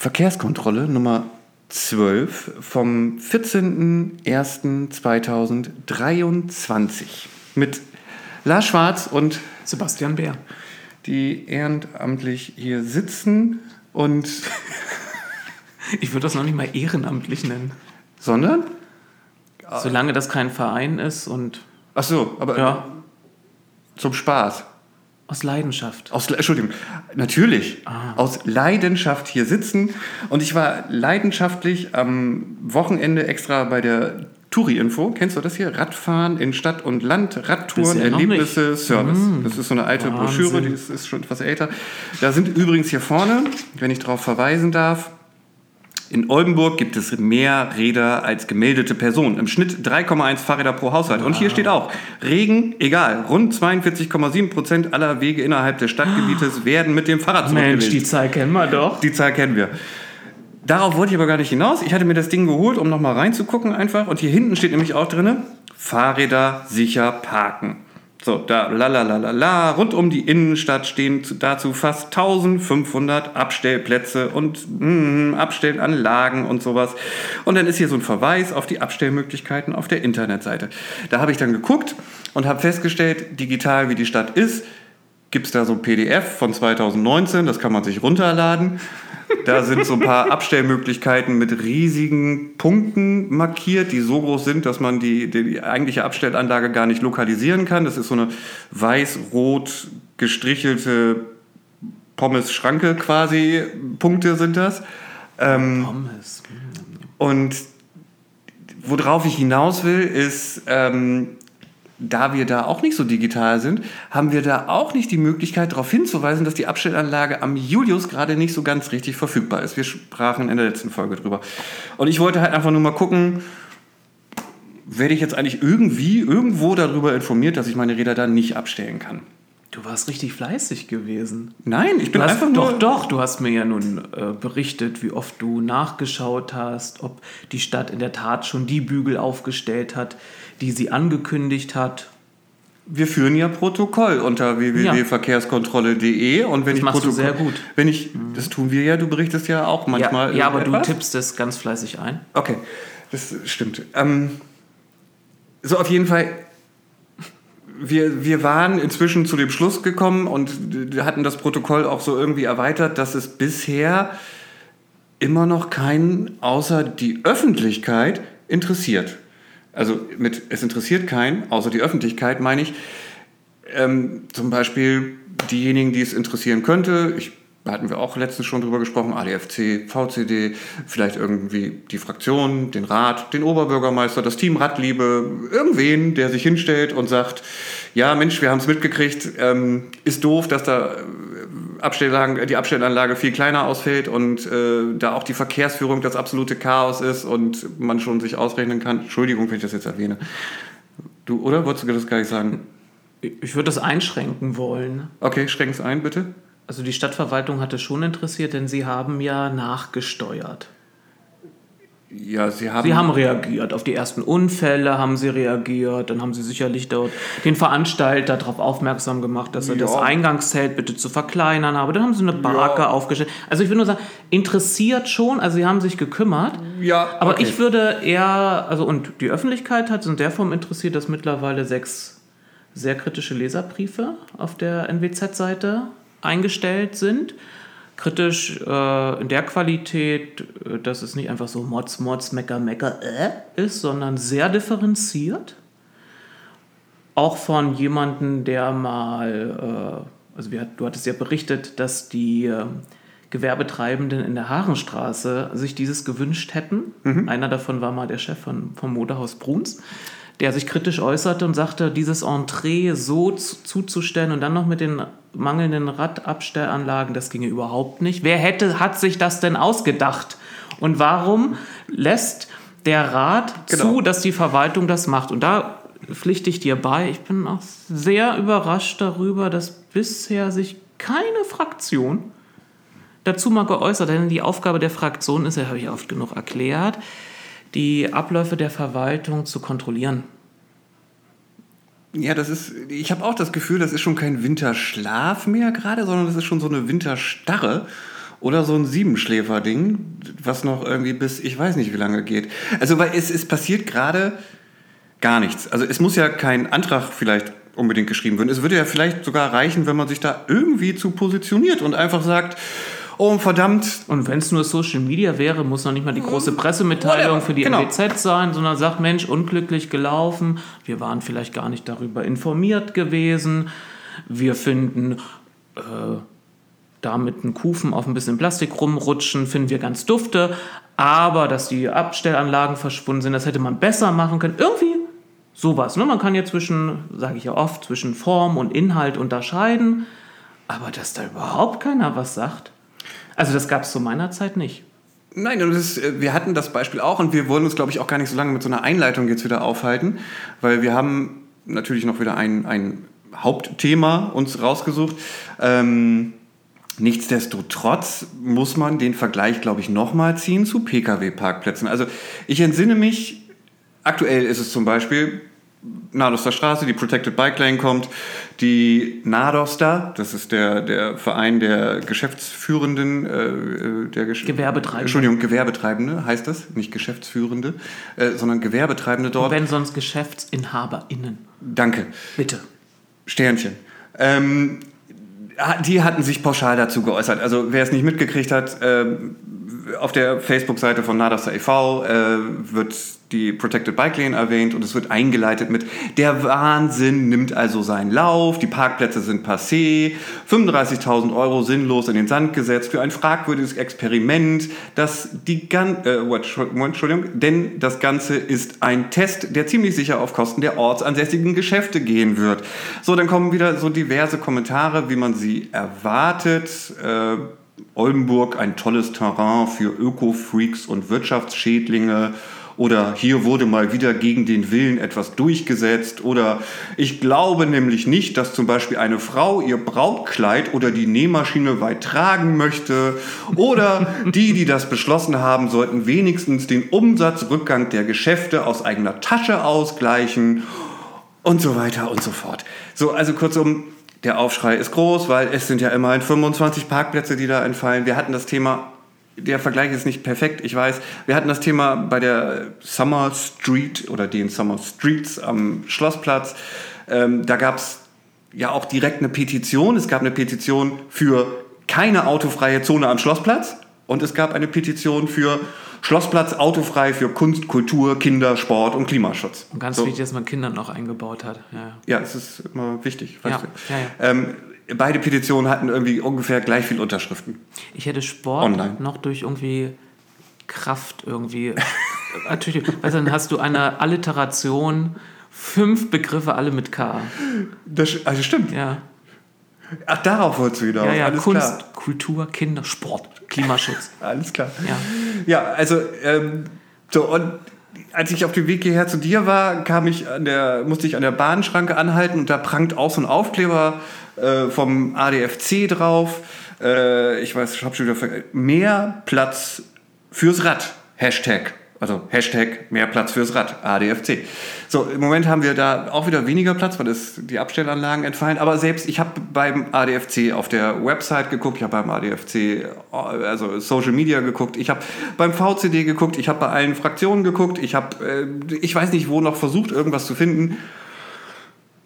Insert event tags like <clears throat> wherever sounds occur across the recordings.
Verkehrskontrolle Nummer 12 vom 14.01.2023 mit Lars Schwarz und Sebastian Bär. die ehrenamtlich hier sitzen und <laughs> Ich würde das noch nicht mal ehrenamtlich nennen. sondern Solange das kein Verein ist und ach so, aber ja, zum Spaß. Aus Leidenschaft. Aus, Entschuldigung, natürlich. Aus Leidenschaft hier sitzen. Und ich war leidenschaftlich am Wochenende extra bei der Touri-Info. Kennst du das hier? Radfahren in Stadt und Land, Radtouren, Erlebnisse, Service. Das ist so eine alte Wahnsinn. Broschüre, die ist, ist schon etwas älter. Da sind übrigens hier vorne, wenn ich darauf verweisen darf, in Oldenburg gibt es mehr Räder als gemeldete Personen. Im Schnitt 3,1 Fahrräder pro Haushalt. Und hier steht auch, Regen, egal, rund 42,7 Prozent aller Wege innerhalb des Stadtgebietes <gasps> werden mit dem Fahrrad Mensch, zurückgelegt. die Zahl kennen wir doch. Die Zahl kennen wir. Darauf wollte ich aber gar nicht hinaus. Ich hatte mir das Ding geholt, um nochmal reinzugucken einfach. Und hier hinten steht nämlich auch drin, Fahrräder sicher parken. So, da, la la la la la. Rund um die Innenstadt stehen zu- dazu fast 1500 Abstellplätze und mm, Abstellanlagen und sowas. Und dann ist hier so ein Verweis auf die Abstellmöglichkeiten auf der Internetseite. Da habe ich dann geguckt und habe festgestellt, digital wie die Stadt ist, gibt es da so ein PDF von 2019, das kann man sich runterladen. Da sind so ein paar <laughs> Abstellmöglichkeiten mit riesigen Punkten markiert, die so groß sind, dass man die, die eigentliche Abstellanlage gar nicht lokalisieren kann. Das ist so eine weiß-rot gestrichelte Pommes-Schranke quasi. Punkte sind das. Ähm, Pommes. und worauf ich hinaus will, ist, ähm, da wir da auch nicht so digital sind, haben wir da auch nicht die Möglichkeit, darauf hinzuweisen, dass die Abstellanlage am Julius gerade nicht so ganz richtig verfügbar ist. Wir sprachen in der letzten Folge drüber. Und ich wollte halt einfach nur mal gucken, werde ich jetzt eigentlich irgendwie irgendwo darüber informiert, dass ich meine Räder da nicht abstellen kann? Du warst richtig fleißig gewesen. Nein, ich bin Du hast, einfach nur... doch, doch, du hast mir ja nun äh, berichtet, wie oft du nachgeschaut hast, ob die Stadt in der Tat schon die Bügel aufgestellt hat, die sie angekündigt hat. Wir führen ja Protokoll unter www.verkehrskontrolle.de und wenn Das ich machst du Protokoll, sehr gut. Wenn ich, das tun wir ja, du berichtest ja auch manchmal. ja, ja, aber du irgendetwas. tippst es ganz fleißig ein. Okay, das stimmt. Ähm, so, auf jeden Fall, wir, wir waren inzwischen zu dem Schluss gekommen und hatten das Protokoll auch so irgendwie erweitert, dass es bisher immer noch keinen außer die Öffentlichkeit interessiert. Also mit es interessiert keinen, außer die Öffentlichkeit meine ich, ähm, zum Beispiel diejenigen, die es interessieren könnte. Ich, da hatten wir auch letztens schon drüber gesprochen, ADFC, VCD, vielleicht irgendwie die Fraktion, den Rat, den Oberbürgermeister, das Team Radliebe, irgendwen, der sich hinstellt und sagt, ja Mensch, wir haben es mitgekriegt, ähm, ist doof, dass da äh, Abstelllagen, die Abstellanlage viel kleiner ausfällt und äh, da auch die Verkehrsführung das absolute Chaos ist und man schon sich ausrechnen kann. Entschuldigung, wenn ich das jetzt erwähne. Du, oder? Wolltest du das gar nicht sagen? Ich würde das einschränken wollen. Okay, schränk's ein, bitte. Also die Stadtverwaltung hatte schon interessiert, denn sie haben ja nachgesteuert. Ja, Sie haben. Sie haben reagiert. Auf die ersten Unfälle haben sie reagiert. Dann haben sie sicherlich dort den Veranstalter darauf aufmerksam gemacht, dass er Ja. das Eingangszelt bitte zu verkleinern habe. Dann haben sie eine Barke Ja. aufgestellt. Also ich würde nur sagen, interessiert schon. Also sie haben sich gekümmert. Ja, Aber okay. ich würde eher, also und die Öffentlichkeit hat es in der Form interessiert, dass mittlerweile sechs sehr kritische Leserbriefe auf der NWZ-Seite eingestellt sind. Kritisch äh, in der Qualität, äh, dass es nicht einfach so Mods, Mods, Mecker, Mecker äh, ist, sondern sehr differenziert. Auch von jemandem, der mal, äh, also wir, du hattest ja berichtet, dass die äh, Gewerbetreibenden in der Haarenstraße sich dieses gewünscht hätten. Einer davon war mal der Chef von, vom Modehaus Bruns, der sich kritisch äußerte und sagte, dieses Entree so zu, zuzustellen und dann noch mit den mangelnden Radabstellanlagen, das ginge überhaupt nicht. Wer hätte, hat sich das denn ausgedacht? Und warum lässt der Rat Genau. zu, dass die Verwaltung das macht? Und da pflichte ich dir bei. Ich bin auch sehr überrascht darüber, dass bisher sich keine Fraktion dazu mal geäußert, denn die Aufgabe der Fraktion ist ja, habe ich oft genug erklärt, die Abläufe der Verwaltung zu kontrollieren. Ja, das ist, ich habe auch das Gefühl, das ist schon kein Winterschlaf mehr gerade, sondern das ist schon so eine Winterstarre. oder so ein Siebenschläfer-Ding, was noch irgendwie bis ich weiß nicht wie lange geht. Also weil es, es passiert gerade gar nichts. Also es muss ja kein Antrag vielleicht unbedingt geschrieben werden. Es würde ja vielleicht sogar reichen, wenn man sich da irgendwie zu positioniert und einfach sagt, oh verdammt. Und wenn es nur Social Media wäre, muss noch nicht mal die große Pressemitteilung für die genau. NWZ sein, sondern sagt, Mensch, unglücklich gelaufen, wir waren vielleicht gar nicht darüber informiert gewesen, wir finden äh, da mit einem Kufen auf ein bisschen Plastik rumrutschen, finden wir ganz dufte, aber dass die Abstellanlagen verschwunden sind, das hätte man besser machen können. Irgendwie sowas. Ne? Man kann ja zwischen, sage ich ja oft, zwischen Form und Inhalt unterscheiden, aber dass da überhaupt keiner was sagt. Also das gab es zu meiner Zeit nicht. Nein, ist, äh, wir hatten das Beispiel auch und wir wollen uns, glaube ich, auch gar nicht so lange mit so einer Einleitung jetzt wieder aufhalten, weil wir haben natürlich noch wieder ein, ein Hauptthema uns rausgesucht. Ähm, nichtsdestotrotz muss man den Vergleich, glaube ich, nochmal ziehen zu Pkw-Parkplätzen. Also ich entsinne mich, aktuell ist es zum Beispiel Nadoster Straße, die Protected Bike Lane kommt, die Nadoster, das ist der, der Verein der Geschäftsführenden, äh, äh der Gesch Gewerbetreibende. Entschuldigung, Gewerbetreibende heißt das, nicht Geschäftsführende, äh, sondern Gewerbetreibende dort. Und wenn sonst GeschäftsinhaberInnen. Danke. Bitte. Sternchen. Ähm, die hatten sich pauschal dazu geäußert. Also wer es nicht mitgekriegt hat, äh, auf der Facebook-Seite von Nadasa e.V. Äh, wird die Protected Bike Lane erwähnt und es wird eingeleitet mit der Wahnsinn nimmt also seinen Lauf, die Parkplätze sind passé, 35.000 Euro sinnlos in den Sand gesetzt für ein fragwürdiges Experiment, das die gan äh, Entschuldigung, denn das Ganze ist ein Test, der ziemlich sicher auf Kosten der ortsansässigen Geschäfte gehen wird. So, dann kommen wieder so diverse Kommentare, wie man sie erwartet. Äh, Oldenburg ein tolles Terrain für Öko-Freaks und Wirtschaftsschädlinge oder hier wurde mal wieder gegen den Willen etwas durchgesetzt oder ich glaube nämlich nicht, dass zum Beispiel eine Frau ihr Brautkleid oder die Nähmaschine weit tragen möchte oder die, die das beschlossen haben, sollten wenigstens den Umsatzrückgang der Geschäfte aus eigener Tasche ausgleichen und so weiter und so fort. So, also kurzum, der Aufschrei ist groß, weil es sind ja immerhin 25 Parkplätze, die da entfallen. Wir hatten das Thema, der Vergleich ist nicht perfekt, ich weiß. Wir hatten das Thema bei der Summer Street oder den Summer Streets am Schlossplatz. Ähm, da gab es ja auch direkt eine Petition. Es gab eine Petition für keine autofreie Zone am Schlossplatz und es gab eine Petition für Schlossplatz autofrei für Kunst, Kultur, Kinder, Sport und Klimaschutz. Und ganz so. wichtig, dass man Kinder noch eingebaut hat. Ja, ja es ist immer wichtig. Ja. Ja, ähm, beide Petitionen hatten irgendwie ungefähr gleich viel Unterschriften. Ich hätte Sport Online. noch durch irgendwie Kraft irgendwie. Natürlich, weißt du, dann hast du eine Alliteration, fünf Begriffe, alle mit K. Das, also stimmt. Ja. Ach, darauf wolltest du wieder. Ja, ja, Alles Kunst, klar. Kultur, Kinder, Sport, Klimaschutz. <laughs> Alles klar. Ja, ja also, ähm, so, und als ich auf dem Weg hierher zu dir war, kam ich an der, musste ich an der Bahnschranke anhalten und da prangt auch so ein Aufkleber äh, vom ADFC drauf. Äh, ich weiß, ich habe schon wieder. Mehr Platz fürs Rad. Hashtag. Also Hashtag mehr Platz fürs Rad, ADFC. So, im Moment haben wir da auch wieder weniger Platz, weil es die Abstellanlagen entfallen. Aber selbst, ich habe beim ADFC auf der Website geguckt, ich habe beim ADFC, also Social Media geguckt, ich habe beim VCD geguckt, ich habe bei allen Fraktionen geguckt, ich habe, äh, ich weiß nicht wo noch versucht, irgendwas zu finden.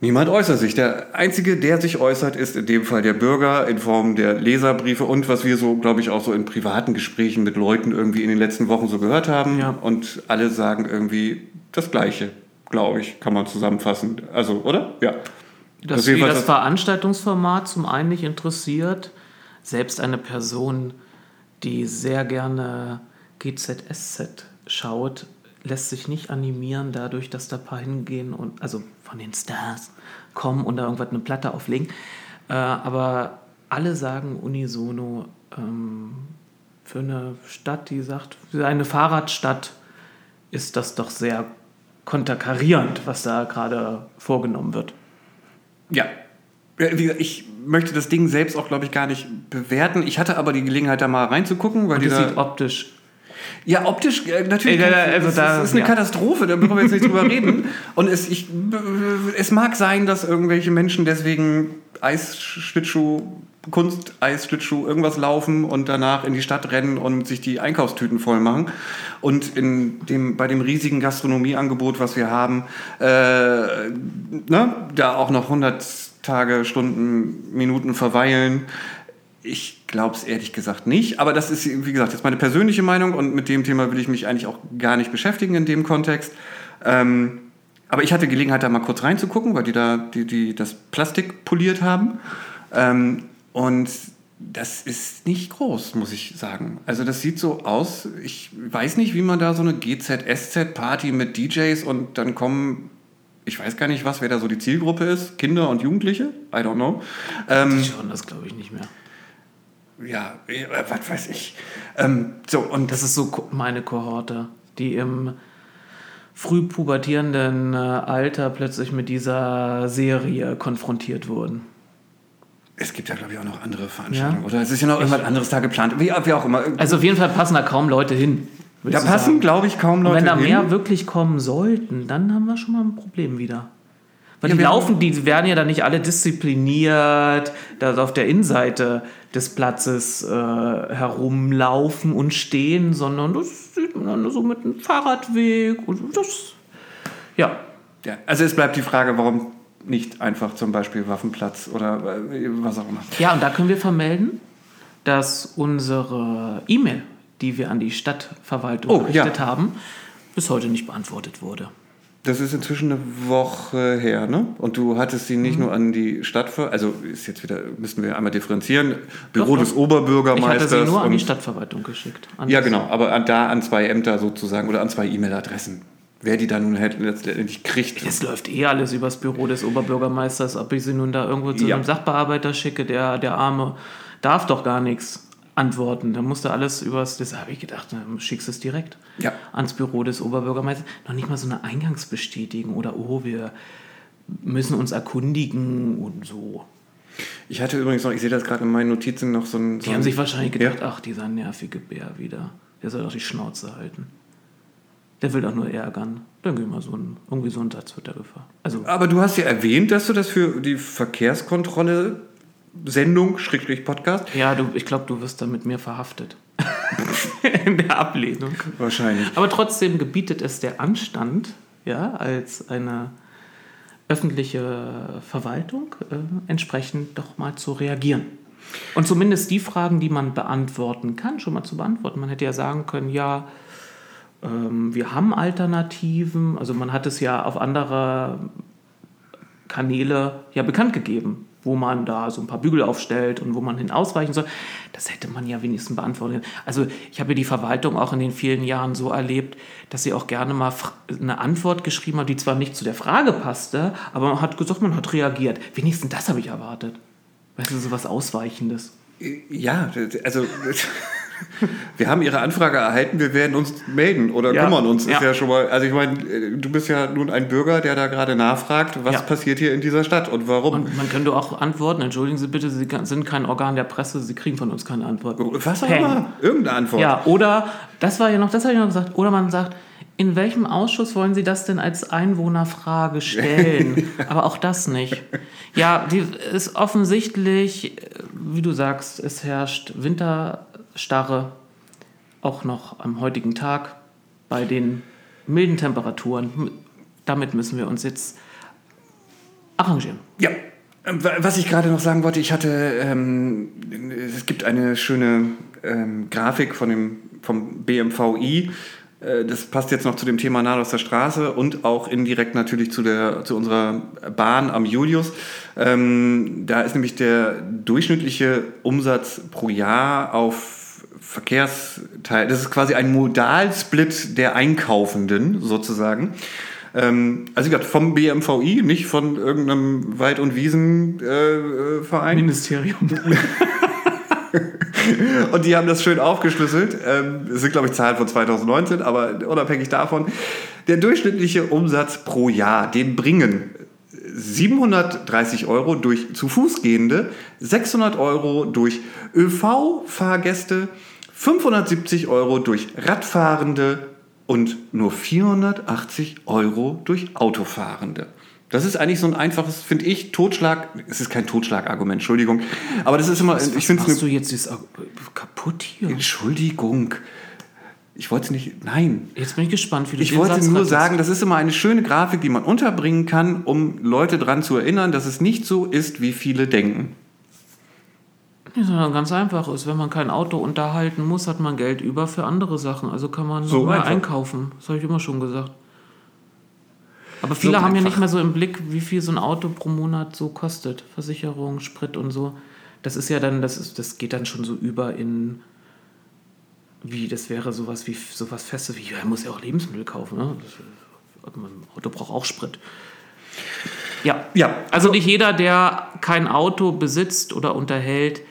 Niemand äußert sich. Der Einzige, der sich äußert, ist in dem Fall der Bürger in Form der Leserbriefe und was wir so, glaube ich, auch so in privaten Gesprächen mit Leuten irgendwie in den letzten Wochen so gehört haben. Ja. Und alle sagen irgendwie das Gleiche, glaube ich, kann man zusammenfassen. Also, oder? Ja. Dass das, das Veranstaltungsformat zum einen nicht interessiert, selbst eine Person, die sehr gerne GZSZ schaut, lässt sich nicht animieren dadurch, dass da ein paar hingehen und also von den Stars kommen und da irgendwas eine Platte auflegen. Äh, aber alle sagen unisono, ähm, für eine Stadt, die sagt, für eine Fahrradstadt ist das doch sehr konterkarierend, was da gerade vorgenommen wird. Ja. Ich möchte das Ding selbst auch, glaube ich, gar nicht bewerten. Ich hatte aber die Gelegenheit, da mal reinzugucken. Weil Und das sieht optisch ja, optisch äh, natürlich. Ey, also das, da, ist eine ja. Katastrophe, da brauchen wir jetzt nicht drüber <laughs> reden. Und es, ich, es mag sein, dass irgendwelche Menschen deswegen Eisschlittschuh Kunst-Eisschlittschuh irgendwas laufen und danach in die Stadt rennen und sich die Einkaufstüten voll machen. Und in dem, bei dem riesigen Gastronomieangebot, was wir haben, äh, ne, da auch noch 100 Tage, Stunden, Minuten verweilen. Ich glaube es ehrlich gesagt nicht, aber das ist, wie gesagt, jetzt meine persönliche Meinung und mit dem Thema will ich mich eigentlich auch gar nicht beschäftigen in dem Kontext. Ähm, aber ich hatte Gelegenheit, da mal kurz reinzugucken, weil die da die, die das Plastik poliert haben. Ähm, und das ist nicht groß, muss ich sagen. Also das sieht so aus, ich weiß nicht, wie man da so eine GZ-SZ-Party mit DJs und dann kommen, ich weiß gar nicht was, wer da so die Zielgruppe ist, Kinder und Jugendliche, I don't know. Ähm, die schauen das, glaube ich, nicht mehr. Ja, äh, was weiß ich. Ähm, so, und das ist so meine Kohorte, die im früh pubertierenden äh, Alter plötzlich mit dieser Serie konfrontiert wurden. Es gibt ja, glaube ich, auch noch andere Veranstaltungen. Ja? Oder es ist ja noch irgendwas anderes da geplant. Wie, wie, auch immer. Also auf jeden Fall passen da kaum Leute hin. Da passen, glaube ich, kaum Leute hin. Wenn da mehr wirklich kommen sollten, dann haben wir schon mal ein Problem wieder. Weil ja, die laufen, die werden ja dann nicht alle diszipliniert, da auf der Innenseite des Platzes äh, herumlaufen und stehen, sondern das sieht man dann so mit einem Fahrradweg und das, ja. ja. Also es bleibt die Frage, warum nicht einfach zum Beispiel Waffenplatz oder äh, was auch immer. Ja, und da können wir vermelden, dass unsere E-Mail, die wir an die Stadtverwaltung oh, gerichtet ja. haben, bis heute nicht beantwortet wurde. Das ist inzwischen eine Woche her, ne? Und du hattest sie nicht mhm. nur an die Stadtver... Also ist jetzt wieder, müssen wir einmal differenzieren. Büro doch, des Oberbürgermeisters. Ich hatte sie nur an die Stadtverwaltung geschickt. Ja, genau. Aber an, da an zwei Ämter sozusagen oder an zwei E-Mail-Adressen. Wer die dann nun halt letztendlich kriegt. Es läuft eh alles übers Büro des Oberbürgermeisters. Ob ich sie nun da irgendwo zu ja. einem Sachbearbeiter schicke, der, der Arme darf doch gar nichts antworten. Da musste alles übers, das habe ich gedacht, dann schickst du es direkt ja. ans Büro des Oberbürgermeisters. Noch nicht mal so eine Eingangsbestätigung oder oh, wir müssen uns erkundigen und so. Ich hatte übrigens noch, ich sehe das gerade in meinen Notizen noch so ein. Die haben sich wahrscheinlich gedacht, ja. ach, dieser nervige Bär wieder. Der soll doch die Schnauze halten. Der will doch nur ärgern. Dann geh mal so ein, irgendwie so ein Satz wird der gefahren. Also, Aber du hast ja erwähnt, dass du das für die Verkehrskontrolle Sendung, Schrägstrich Podcast. Ja, du, ich glaube, du wirst dann mit mir verhaftet. <laughs> In der Ablehnung. Wahrscheinlich. Aber trotzdem gebietet es der Anstand, ja, als eine öffentliche Verwaltung äh, entsprechend doch mal zu reagieren. Und zumindest die Fragen, die man beantworten kann, schon mal zu beantworten. Man hätte ja sagen können, ja, ähm, wir haben Alternativen. Also man hat es ja auf andere Kanäle ja bekannt gegeben, wo man da so ein paar Bügel aufstellt und wo man hin ausweichen soll. Das hätte man ja wenigstens beantwortet. Also ich habe ja die Verwaltung auch in den vielen Jahren so erlebt, dass sie auch gerne mal eine Antwort geschrieben hat, die zwar nicht zu der Frage passte, aber man hat gesagt, man hat reagiert. Wenigstens das habe ich erwartet. Weißt du, so was Ausweichendes. Ja, also <laughs> <laughs> wir haben Ihre Anfrage erhalten, wir werden uns melden oder ja, kümmern uns. Ja. Ist ja schon mal, also ich meine, du bist ja nun ein Bürger, der da gerade nachfragt, was ja. passiert hier in dieser Stadt und warum. Und man könnte auch antworten, entschuldigen Sie bitte, Sie sind kein Organ der Presse, Sie kriegen von uns keine Antwort. Was auch immer, irgendeine Antwort. Ja, oder, das war ja noch, das habe ich noch gesagt, oder man sagt, in welchem Ausschuss wollen Sie das denn als Einwohnerfrage stellen? <laughs> Aber auch das nicht. Ja, die ist offensichtlich, wie du sagst, es herrscht Winter Starre, auch noch am heutigen Tag bei den milden Temperaturen. Damit müssen wir uns jetzt arrangieren. Ja, was ich gerade noch sagen wollte, ich hatte, ähm, es gibt eine schöne ähm, Grafik von dem, vom BMVI, äh, das passt jetzt noch zu dem Thema Nahe aus der Straße und auch indirekt natürlich zu, der, zu unserer Bahn am Julius. Ähm, da ist nämlich der durchschnittliche Umsatz pro Jahr auf Verkehrsteil. Das ist quasi ein Modalsplit der Einkaufenden sozusagen. Ähm, also gesagt, vom BMVI, nicht von irgendeinem Wald- und Wiesenverein. Äh, Ministerium. <laughs> und die haben das schön aufgeschlüsselt. Ähm, das sind, glaube ich, Zahlen von 2019, aber unabhängig davon. Der durchschnittliche Umsatz pro Jahr, den bringen 730 Euro durch zu Fuß gehende, 600 Euro durch ÖV-Fahrgäste, 570 Euro durch Radfahrende und nur 480 Euro durch Autofahrende. Das ist eigentlich so ein einfaches, finde ich, Totschlag. Es ist kein Totschlagargument, Entschuldigung. Aber das ist immer, Was, ich finde machst du jetzt dieses, kaputt hier? Entschuldigung. Ich wollte nicht, nein. Jetzt bin ich gespannt, wie du Ich wollte Satz nur sagen, das ist immer eine schöne Grafik, die man unterbringen kann, um Leute daran zu erinnern, dass es nicht so ist, wie viele denken. Ja, sondern ganz einfach ist, wenn man kein Auto unterhalten muss, hat man Geld über für andere Sachen. Also kann man So einfach. einkaufen. Das habe ich immer schon gesagt. Aber viele So haben ja einfach. nicht mehr so im Blick, wie viel so ein Auto pro Monat so kostet. Versicherung, Sprit und so. Das ist ja dann, das, ist, das geht dann schon so über in, wie, das wäre sowas wie sowas Festes wie, ja, er muss ja auch Lebensmittel kaufen. Ne? Das, ein Auto braucht auch Sprit. Ja, Ja, also nicht jeder, der kein Auto besitzt oder unterhält,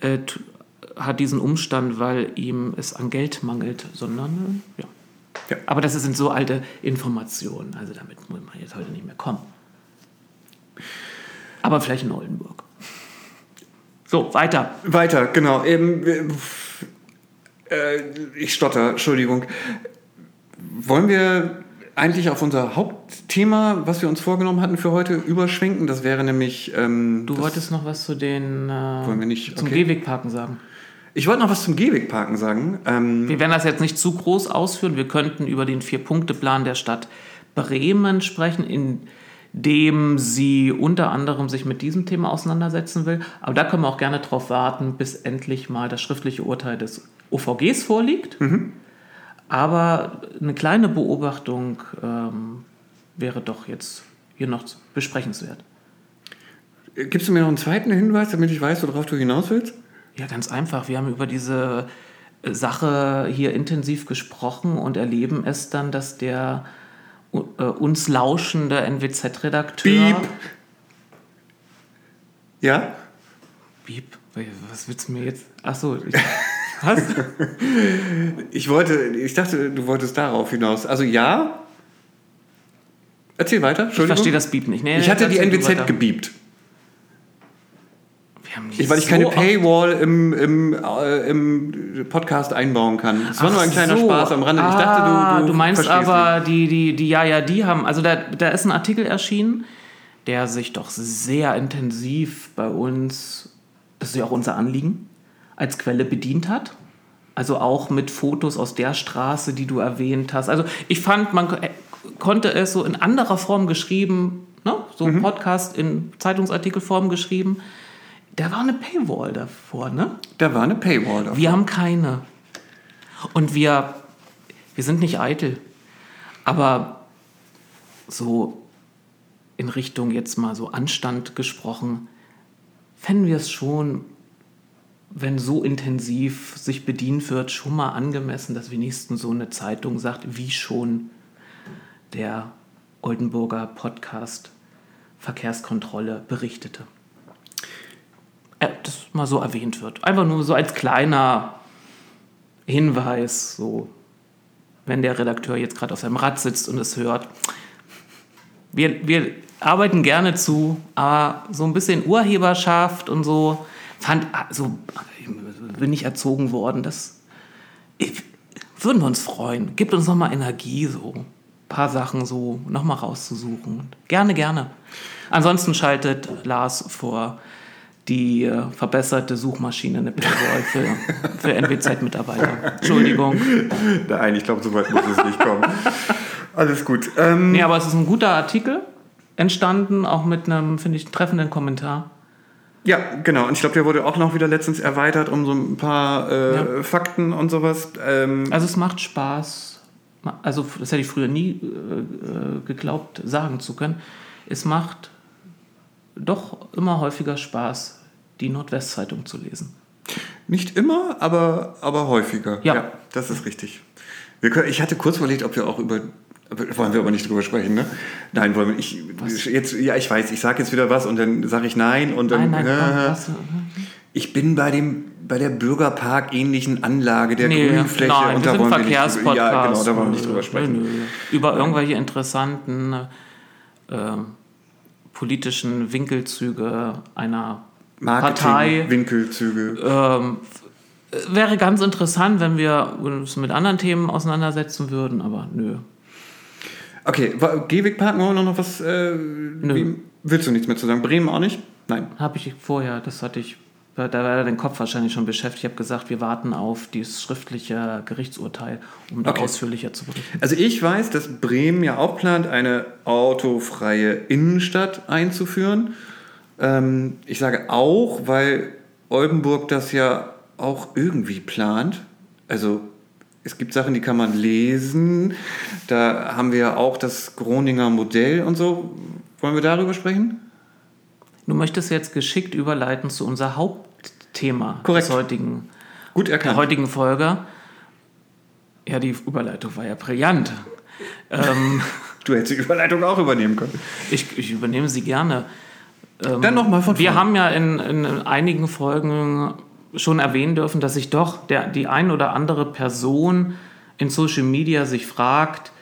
äh, hat diesen Umstand, weil ihm es an Geld mangelt, sondern äh, ja. Ja. Aber das sind so alte Informationen, also damit muss man jetzt heute nicht mehr kommen. Aber vielleicht in Oldenburg. So, weiter. Weiter, genau. Ähm, äh, ich stotter, Entschuldigung. Wollen wir eigentlich auf unser Hauptthema, was wir uns vorgenommen hatten für heute, überschwenken? Das wäre nämlich. Ähm, Du wolltest noch was zu den äh, Wollen wir nicht? zum Okay. Gehwegparken sagen. Ich wollte noch was zum Gehwegparken sagen. Ähm, Wir werden das jetzt nicht zu groß ausführen. Wir könnten über den Vier-Punkte-Plan der Stadt Bremen sprechen, in dem sie unter anderem sich mit diesem Thema auseinandersetzen will. Aber da können wir auch gerne darauf warten, bis endlich mal das schriftliche Urteil des OVGs vorliegt. Aber eine kleine Beobachtung ähm, wäre doch jetzt hier noch besprechenswert. Gibst du mir noch einen zweiten Hinweis, damit ich weiß, worauf du hinaus willst? Ja, ganz einfach. Wir haben über diese äh, Sache hier intensiv gesprochen und erleben es dann, dass der uns lauschende NWZ-Redakteur. Piep. Ja? Piep. Was willst du mir jetzt? Achso, ich, <laughs> was? Ich wollte, ich dachte, du wolltest darauf hinaus. Also ja. Erzähl weiter, Ich Entschuldigung. verstehe das Piep nicht. Nee, Ich hatte die NWZ gebiebt. Ich, weil ich so keine Paywall im, im, äh, im Podcast einbauen kann. Es war nur ein kleiner so. Spaß am Rande. Ich dachte, Ah, du, du, du meinst aber die, die, die, ja, ja, die haben, also da, da ist ein Artikel erschienen, der sich doch sehr intensiv bei uns, das ist ja auch unser Anliegen, als Quelle bedient hat. Also auch mit Fotos aus der Straße, die du erwähnt hast. Also ich fand, man ko- konnte es so in anderer Form geschrieben, ne? so Mhm. Podcast in Zeitungsartikelform geschrieben. Da war eine Paywall davor, ne? Da war eine Paywall da. Wir haben keine. Und wir, wir sind nicht eitel. Aber so in Richtung jetzt mal so Anstand gesprochen, fänden wir es schon, wenn so intensiv sich bedient wird, schon mal angemessen, dass wenigstens so eine Zeitung sagt, wie schon der Oldenburger Podcast Verkehrskontrolle berichtete. Äh, das mal so erwähnt wird. Einfach nur so als kleiner Hinweis, so wenn der Redakteur jetzt gerade auf seinem Rad sitzt und es hört. Wir, wir arbeiten gerne zu, aber so ein bisschen Urheberschaft und so fand so bin ich erzogen worden, das ich, würden wir uns freuen. Gibt uns noch mal Energie, so ein paar Sachen so noch mal rauszusuchen. Gerne, gerne. Ansonsten schaltet Lars vor die äh, verbesserte Suchmaschine eine Paywall für, für NWZ-Mitarbeiter. Entschuldigung. Nein, ich glaube, so weit muss es nicht kommen. Alles gut. Ähm, Nee, aber es ist ein guter Artikel entstanden, auch mit einem, finde ich, treffenden Kommentar. Ja, genau. Und ich glaube, der wurde auch noch wieder letztens erweitert um so ein paar äh, Ja. Fakten und sowas. Ähm, Also es macht Spaß. Also das hätte ich früher nie äh, äh, geglaubt, sagen zu können. Es macht doch immer häufiger Spaß, die Nordwestzeitung zu lesen. Nicht immer, aber, aber häufiger. Ja. das ist richtig. Können, ich hatte kurz überlegt, ob wir auch über. Wollen wir aber nicht drüber sprechen, ne? Nein, wollen wir nicht. Jetzt, ja, ich weiß, ich sage jetzt wieder was und dann sage ich nein und dann. Nein, nein, äh, was, ich bin bei dem bei der Bürgerpark-ähnlichen Anlage der Nee, Grünfläche nein, und wir da sind wollen wir nicht. Ja, genau, da wollen wir nicht drüber Nö, sprechen. nö. Über irgendwelche interessanten äh, politischen Winkelzüge einer Partei. Marketing, Winkelzüge. Ähm, wäre ganz interessant, wenn wir uns mit anderen Themen auseinandersetzen würden, aber nö. Okay, Gehweg parken wir noch was? Äh, wie, willst du nichts mehr zu sagen? Bremen auch nicht? Nein. Habe ich vorher, das hatte ich, da war dein Kopf wahrscheinlich schon beschäftigt. Ich habe gesagt, wir warten auf dieses schriftliche Gerichtsurteil, um da Okay. ausführlicher zu berichten. Also ich weiß, dass Bremen ja auch plant, eine autofreie Innenstadt einzuführen. Ähm, ich sage auch, weil Oldenburg das ja auch irgendwie plant. Also es gibt Sachen, die kann man lesen. Da haben wir ja auch das Groninger Modell und so. Wollen wir darüber sprechen? Du möchtest jetzt geschickt überleiten zu unser Hauptthema Korrekt. des heutigen, Gut der heutigen Folge. Ja, die Überleitung war ja brillant. <laughs> ähm, Du hättest die Überleitung auch übernehmen können. ich, ich übernehme sie gerne. Ähm, Dann nochmal von Wir vorne. haben ja in, in einigen Folgen schon erwähnen dürfen, dass sich doch der, die ein oder andere Person in Social Media sich fragt,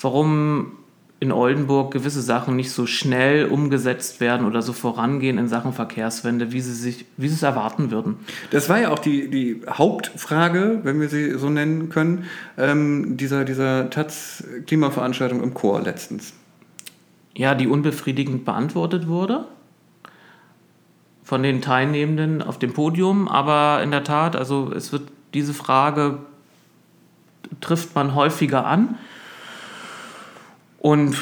warum in Oldenburg gewisse Sachen nicht so schnell umgesetzt werden oder so vorangehen in Sachen Verkehrswende, wie sie, sich, wie sie es erwarten würden. Das war ja auch die, die Hauptfrage, wenn wir sie so nennen können, ähm, dieser, dieser Taz-Klimaveranstaltung im Chor letztens. Ja, die unbefriedigend beantwortet wurde von den Teilnehmenden auf dem Podium, aber in der Tat, also es wird diese Frage trifft man häufiger an. Und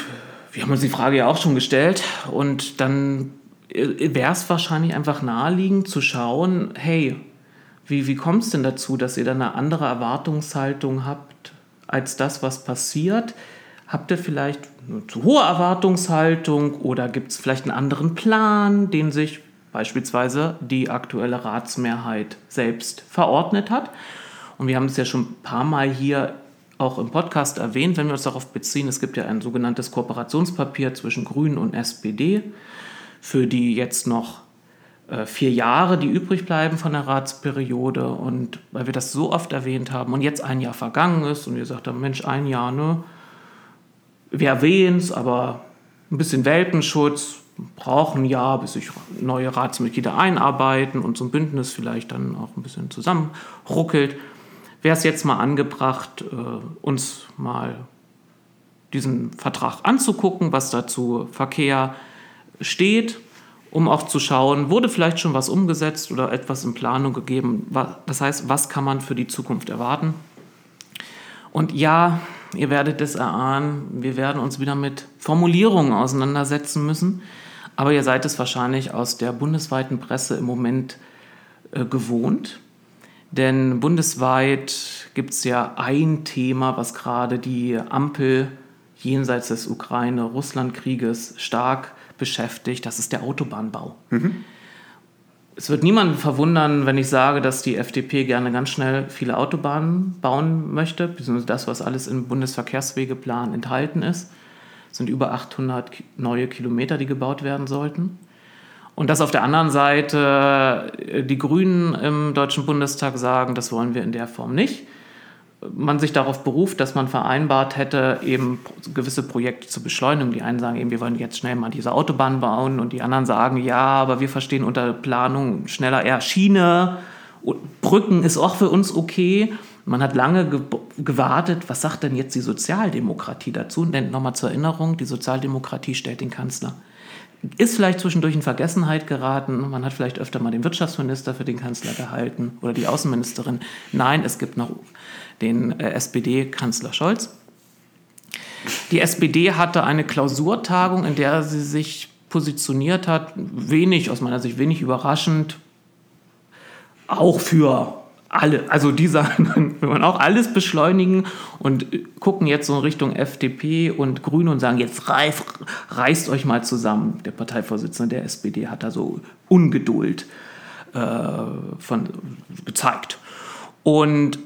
wir haben uns die Frage ja auch schon gestellt und dann wäre es wahrscheinlich einfach naheliegend zu schauen, hey, wie, wie kommt es denn dazu, dass ihr da eine andere Erwartungshaltung habt als das, was passiert? Habt ihr vielleicht eine zu hohe Erwartungshaltung oder gibt es vielleicht einen anderen Plan, den sich beispielsweise die aktuelle Ratsmehrheit selbst verordnet hat? Und wir haben es ja schon ein paar Mal hier auch im Podcast erwähnt, wenn wir uns darauf beziehen, es gibt ja ein sogenanntes Kooperationspapier zwischen Grünen und SPD für die jetzt noch äh, vier Jahre, die übrig bleiben von der Ratsperiode. Und weil wir das so oft erwähnt haben und jetzt ein Jahr vergangen ist und ihr sagt dann, Mensch, ein Jahr, ne? Wir erwähnen es, aber ein bisschen Welpenschutz, brauchen ein Jahr, bis sich neue Ratsmitglieder einarbeiten und so ein Bündnis vielleicht dann auch ein bisschen zusammenruckelt. Wäre es jetzt mal angebracht, äh, uns mal diesen Vertrag anzugucken, was dazu Verkehr steht, um auch zu schauen, wurde vielleicht schon was umgesetzt oder etwas in Planung gegeben. Das heißt, was kann man für die Zukunft erwarten? Und ja, ihr werdet es erahnen, wir werden uns wieder mit Formulierungen auseinandersetzen müssen, aber ihr seid es wahrscheinlich aus der bundesweiten Presse im Moment äh, gewohnt. Denn bundesweit gibt es ja ein Thema, was gerade die Ampel jenseits des Ukraine-Russland-Krieges stark beschäftigt. Das ist der Autobahnbau. Es wird niemanden verwundern, wenn ich sage, dass die FDP gerne ganz schnell viele Autobahnen bauen möchte, beziehungsweise das, was alles im Bundesverkehrswegeplan enthalten ist. Sind über 800 Ki- neue Kilometer, die gebaut werden sollten. Und dass auf der anderen Seite äh, die Grünen im Deutschen Bundestag sagen, das wollen wir in der Form nicht. Man sich darauf beruft, dass man vereinbart hätte, eben gewisse Projekte zu beschleunigen. Die einen sagen eben, wir wollen jetzt schnell mal diese Autobahn bauen und die anderen sagen, ja, aber wir verstehen unter Planung schneller eher Schiene. Brücken ist auch für uns okay. Man hat lange ge gewartet, was sagt denn jetzt die Sozialdemokratie dazu? Denn nochmal zur Erinnerung, die Sozialdemokratie stellt den Kanzler ist vielleicht zwischendurch in Vergessenheit geraten. Man hat vielleicht öfter mal den Wirtschaftsminister für den Kanzler gehalten oder die Außenministerin. Nein, es gibt noch den äh, SPD-Kanzler Scholz. Die SPD hatte eine Klausurtagung, in der sie sich positioniert hat, wenig, aus meiner Sicht wenig überraschend, auch für alle, also die sagen, wir wollen auch alles beschleunigen und gucken jetzt so in Richtung FDP und Grüne und sagen, jetzt reif, reißt euch mal zusammen. Der Parteivorsitzende der SPD hat da so Ungeduld äh, von, gezeigt. Und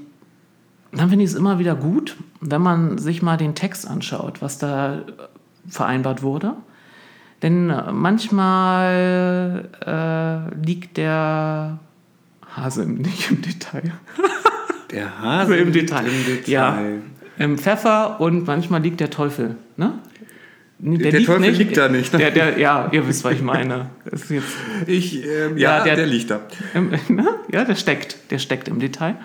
dann finde ich es immer wieder gut, wenn man sich mal den Text anschaut, was da vereinbart wurde. Denn manchmal äh, liegt der Hase im- nicht im Detail. <laughs> Der Hase im Detail. Im Detail. Ja. Im Pfeffer und manchmal liegt der Teufel. Ne? Nee, Der Teufel liegt da nicht, ne? Der, der, ja, ihr wisst, was ich meine. Ist jetzt, Ich, ähm, ja, Ja, der, der- liegt da. ähm, <laughs> ne? Ja, der steckt. Der steckt im Detail.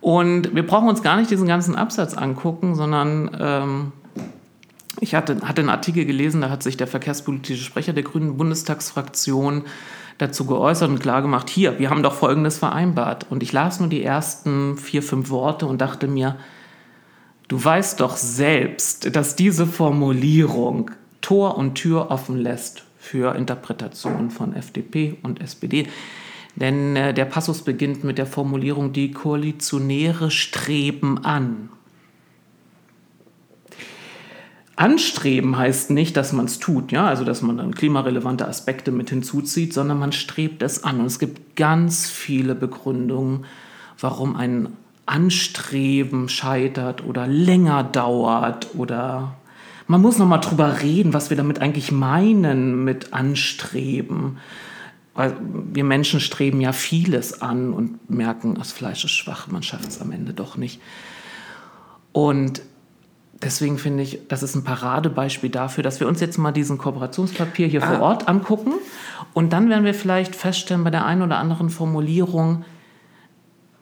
Und wir brauchen uns gar nicht diesen ganzen Absatz angucken, sondern ähm, ich hatte, hatte einen Artikel gelesen, da hat sich der verkehrspolitische Sprecher der Grünen Bundestagsfraktion dazu geäußert und klargemacht, hier, wir haben doch Folgendes vereinbart. Und ich las nur die ersten vier, fünf Worte und dachte mir, du weißt doch selbst, dass diese Formulierung Tor und Tür offen lässt für Interpretationen von FDP und SPD. Denn äh, der Passus beginnt mit der Formulierung, die Koalitionäre streben an. Anstreben heißt nicht, dass man es tut, ja, also dass man dann klimarelevante Aspekte mit hinzuzieht, sondern man strebt es an. Und es gibt ganz viele Begründungen, warum ein Anstreben scheitert oder länger dauert oder man muss noch mal drüber reden, was wir damit eigentlich meinen mit Anstreben. Weil wir Menschen streben ja vieles an und merken, das Fleisch ist schwach, man schafft es am Ende doch nicht. Und deswegen finde ich, das ist ein Paradebeispiel dafür, dass wir uns jetzt mal diesen Kooperationspapier hier ah. vor Ort angucken und dann werden wir vielleicht feststellen bei der einen oder anderen Formulierung,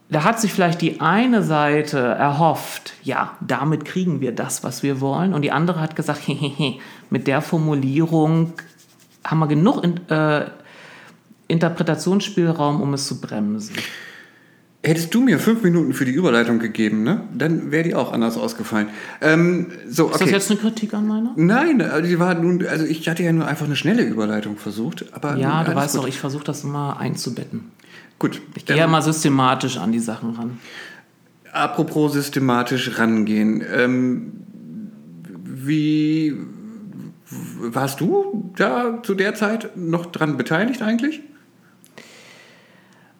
da hat sich vielleicht die eine Seite erhofft, ja, damit kriegen wir das, was wir wollen, und die andere hat gesagt, <laughs> hehehe, mit der Formulierung haben wir genug äh, Interpretationsspielraum, um es zu bremsen. Hättest du mir fünf Minuten für die Überleitung gegeben, ne? dann wäre die auch anders ausgefallen. Ähm, so, okay. Ist das jetzt eine Kritik an meiner? Nein, also, die war nun, also ich hatte ja nur einfach eine schnelle Überleitung versucht. Aber ja, du weißt gut. doch, ich versuche das immer einzubetten. Gut. Ich gehe ja mal systematisch an die Sachen ran. Apropos systematisch rangehen. Ähm, wie warst du da zu der Zeit noch dran beteiligt eigentlich?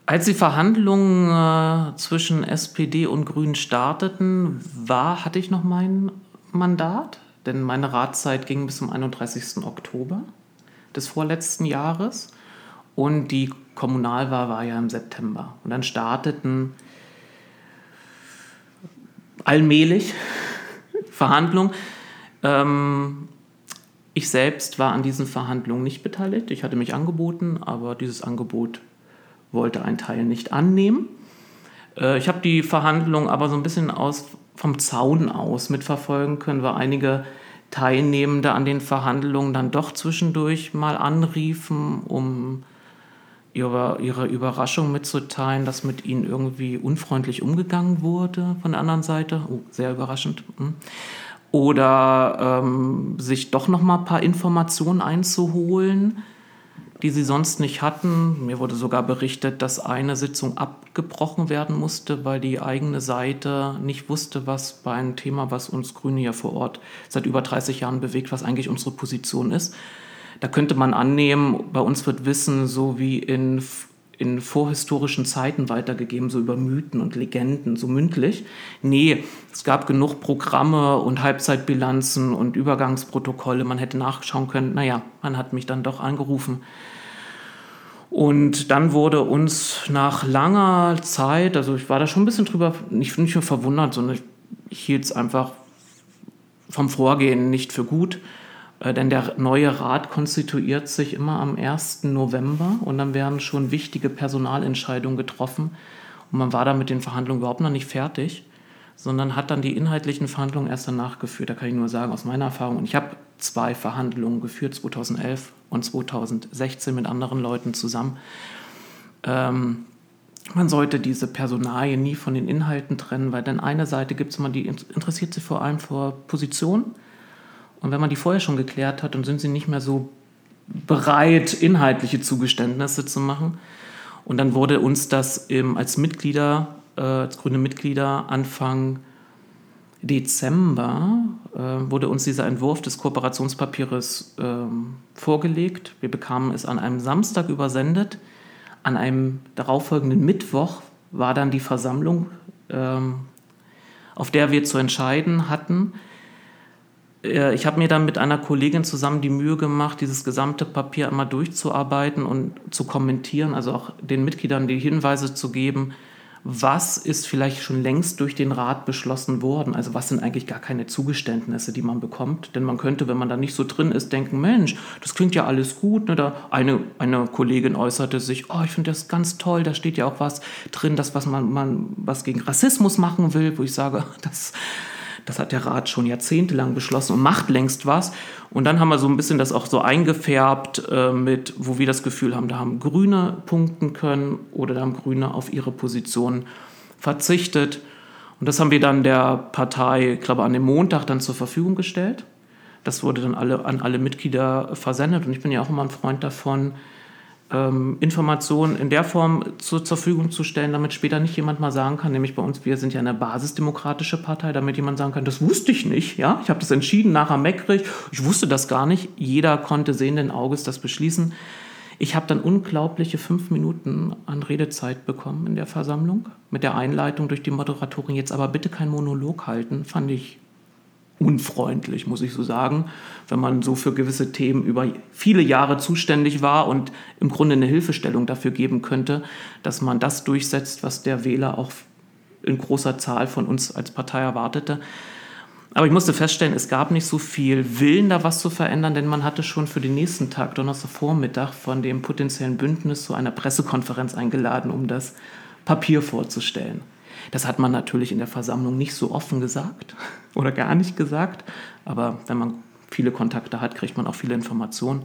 Als die Verhandlungen äh, zwischen SPD und Grünen starteten, war, hatte ich noch mein Mandat, denn meine Ratszeit ging bis zum 31. Oktober des vorletzten Jahres und die Kommunalwahl war ja im September. Und dann starteten allmählich <laughs> Verhandlungen. Ähm, ich selbst war an diesen Verhandlungen nicht beteiligt. Ich hatte mich angeboten, aber dieses Angebot wollte ein Teil nicht annehmen. Äh, ich habe die Verhandlungen aber so ein bisschen aus, vom Zaun aus mitverfolgen können, weil einige Teilnehmende an den Verhandlungen dann doch zwischendurch mal anriefen, um ihre, ihre Überraschung mitzuteilen, dass mit ihnen irgendwie unfreundlich umgegangen wurde von der anderen Seite. Oh, sehr überraschend. Hm. Oder ähm, sich doch noch mal ein paar Informationen einzuholen die sie sonst nicht hatten. Mir wurde sogar berichtet, dass eine Sitzung abgebrochen werden musste, weil die eigene Seite nicht wusste, was bei einem Thema, was uns Grüne ja vor Ort seit über 30 Jahren bewegt, was eigentlich unsere Position ist. Da könnte man annehmen, bei uns wird Wissen so wie in, in vorhistorischen Zeiten weitergegeben, so über Mythen und Legenden, so mündlich. Nee, es gab genug Programme und Halbzeitbilanzen und Übergangsprotokolle. Man hätte nachschauen können, naja, man hat mich dann doch angerufen. Und dann wurde uns nach langer Zeit, also ich war da schon ein bisschen drüber, nicht, nicht nur verwundert, sondern ich hielt es einfach vom Vorgehen nicht für gut. Äh, denn der neue Rat konstituiert sich immer am 1. November und dann werden schon wichtige Personalentscheidungen getroffen. Und man war da mit den Verhandlungen überhaupt noch nicht fertig, sondern hat dann die inhaltlichen Verhandlungen erst danach geführt. Da kann ich nur sagen, aus meiner Erfahrung. Und ich habe zwei Verhandlungen geführt, 2011 und 2016 mit anderen Leuten zusammen. Ähm, man sollte diese Personalien nie von den Inhalten trennen, weil dann eine Seite gibt es immer, die interessiert sich vor allem vor Position. Und wenn man die vorher schon geklärt hat, dann sind sie nicht mehr so bereit, inhaltliche Zugeständnisse zu machen. Und dann wurde uns das im, als Mitglieder, äh, als grüne Mitglieder Anfang Dezember äh, wurde uns dieser Entwurf des Kooperationspapiers äh, vorgelegt. Wir bekamen es an einem Samstag übersendet. An einem darauffolgenden Mittwoch war dann die Versammlung, äh, auf der wir zu entscheiden hatten. Äh, ich habe mir dann mit einer Kollegin zusammen die Mühe gemacht, dieses gesamte Papier einmal durchzuarbeiten und zu kommentieren, also auch den Mitgliedern die Hinweise zu geben, was ist vielleicht schon längst durch den Rat beschlossen worden? Also was sind eigentlich gar keine Zugeständnisse, die man bekommt? Denn man könnte, wenn man da nicht so drin ist, denken, Mensch, das klingt ja alles gut. Ne? Da eine, eine Kollegin äußerte sich, oh, ich finde das ganz toll, da steht ja auch was drin, das, was man, man was gegen Rassismus machen will, wo ich sage, <laughs> das Das hat der Rat schon jahrzehntelang beschlossen und macht längst was. Und dann haben wir so ein bisschen das auch so eingefärbt äh, mit, wo wir das Gefühl haben, da haben Grüne punkten können oder da haben Grüne auf ihre Position verzichtet. Und das haben wir dann der Partei, ich glaube, an dem Montag dann zur Verfügung gestellt. Das wurde dann alle, an alle Mitglieder versendet. Und ich bin ja auch immer ein Freund davon, ähm, Informationen in der Form zu, zur Verfügung zu stellen, damit später nicht jemand mal sagen kann, nämlich bei uns, wir sind ja eine basisdemokratische Partei, damit jemand sagen kann, das wusste ich nicht, ja, ich habe das entschieden, nachher meckrig, ich wusste das gar nicht, jeder konnte sehenden Auges das beschließen. Ich habe dann unglaubliche fünf Minuten an Redezeit bekommen in der Versammlung mit der Einleitung durch die Moderatorin. Jetzt aber bitte kein Monolog halten, fand ich unfreundlich, muss ich so sagen, wenn man so für gewisse Themen über viele Jahre zuständig war und im Grunde eine Hilfestellung dafür geben könnte, dass man das durchsetzt, was der Wähler auch in großer Zahl von uns als Partei erwartete. Aber ich musste feststellen, es gab nicht so viel Willen, da was zu verändern, denn man hatte schon für den nächsten Tag, Donnerstagvormittag, von dem potenziellen Bündnis zu einer Pressekonferenz eingeladen, um das Papier vorzustellen. Das hat man natürlich in der Versammlung nicht so offen gesagt <laughs> oder gar nicht gesagt, aber wenn man viele Kontakte hat, kriegt man auch viele Informationen.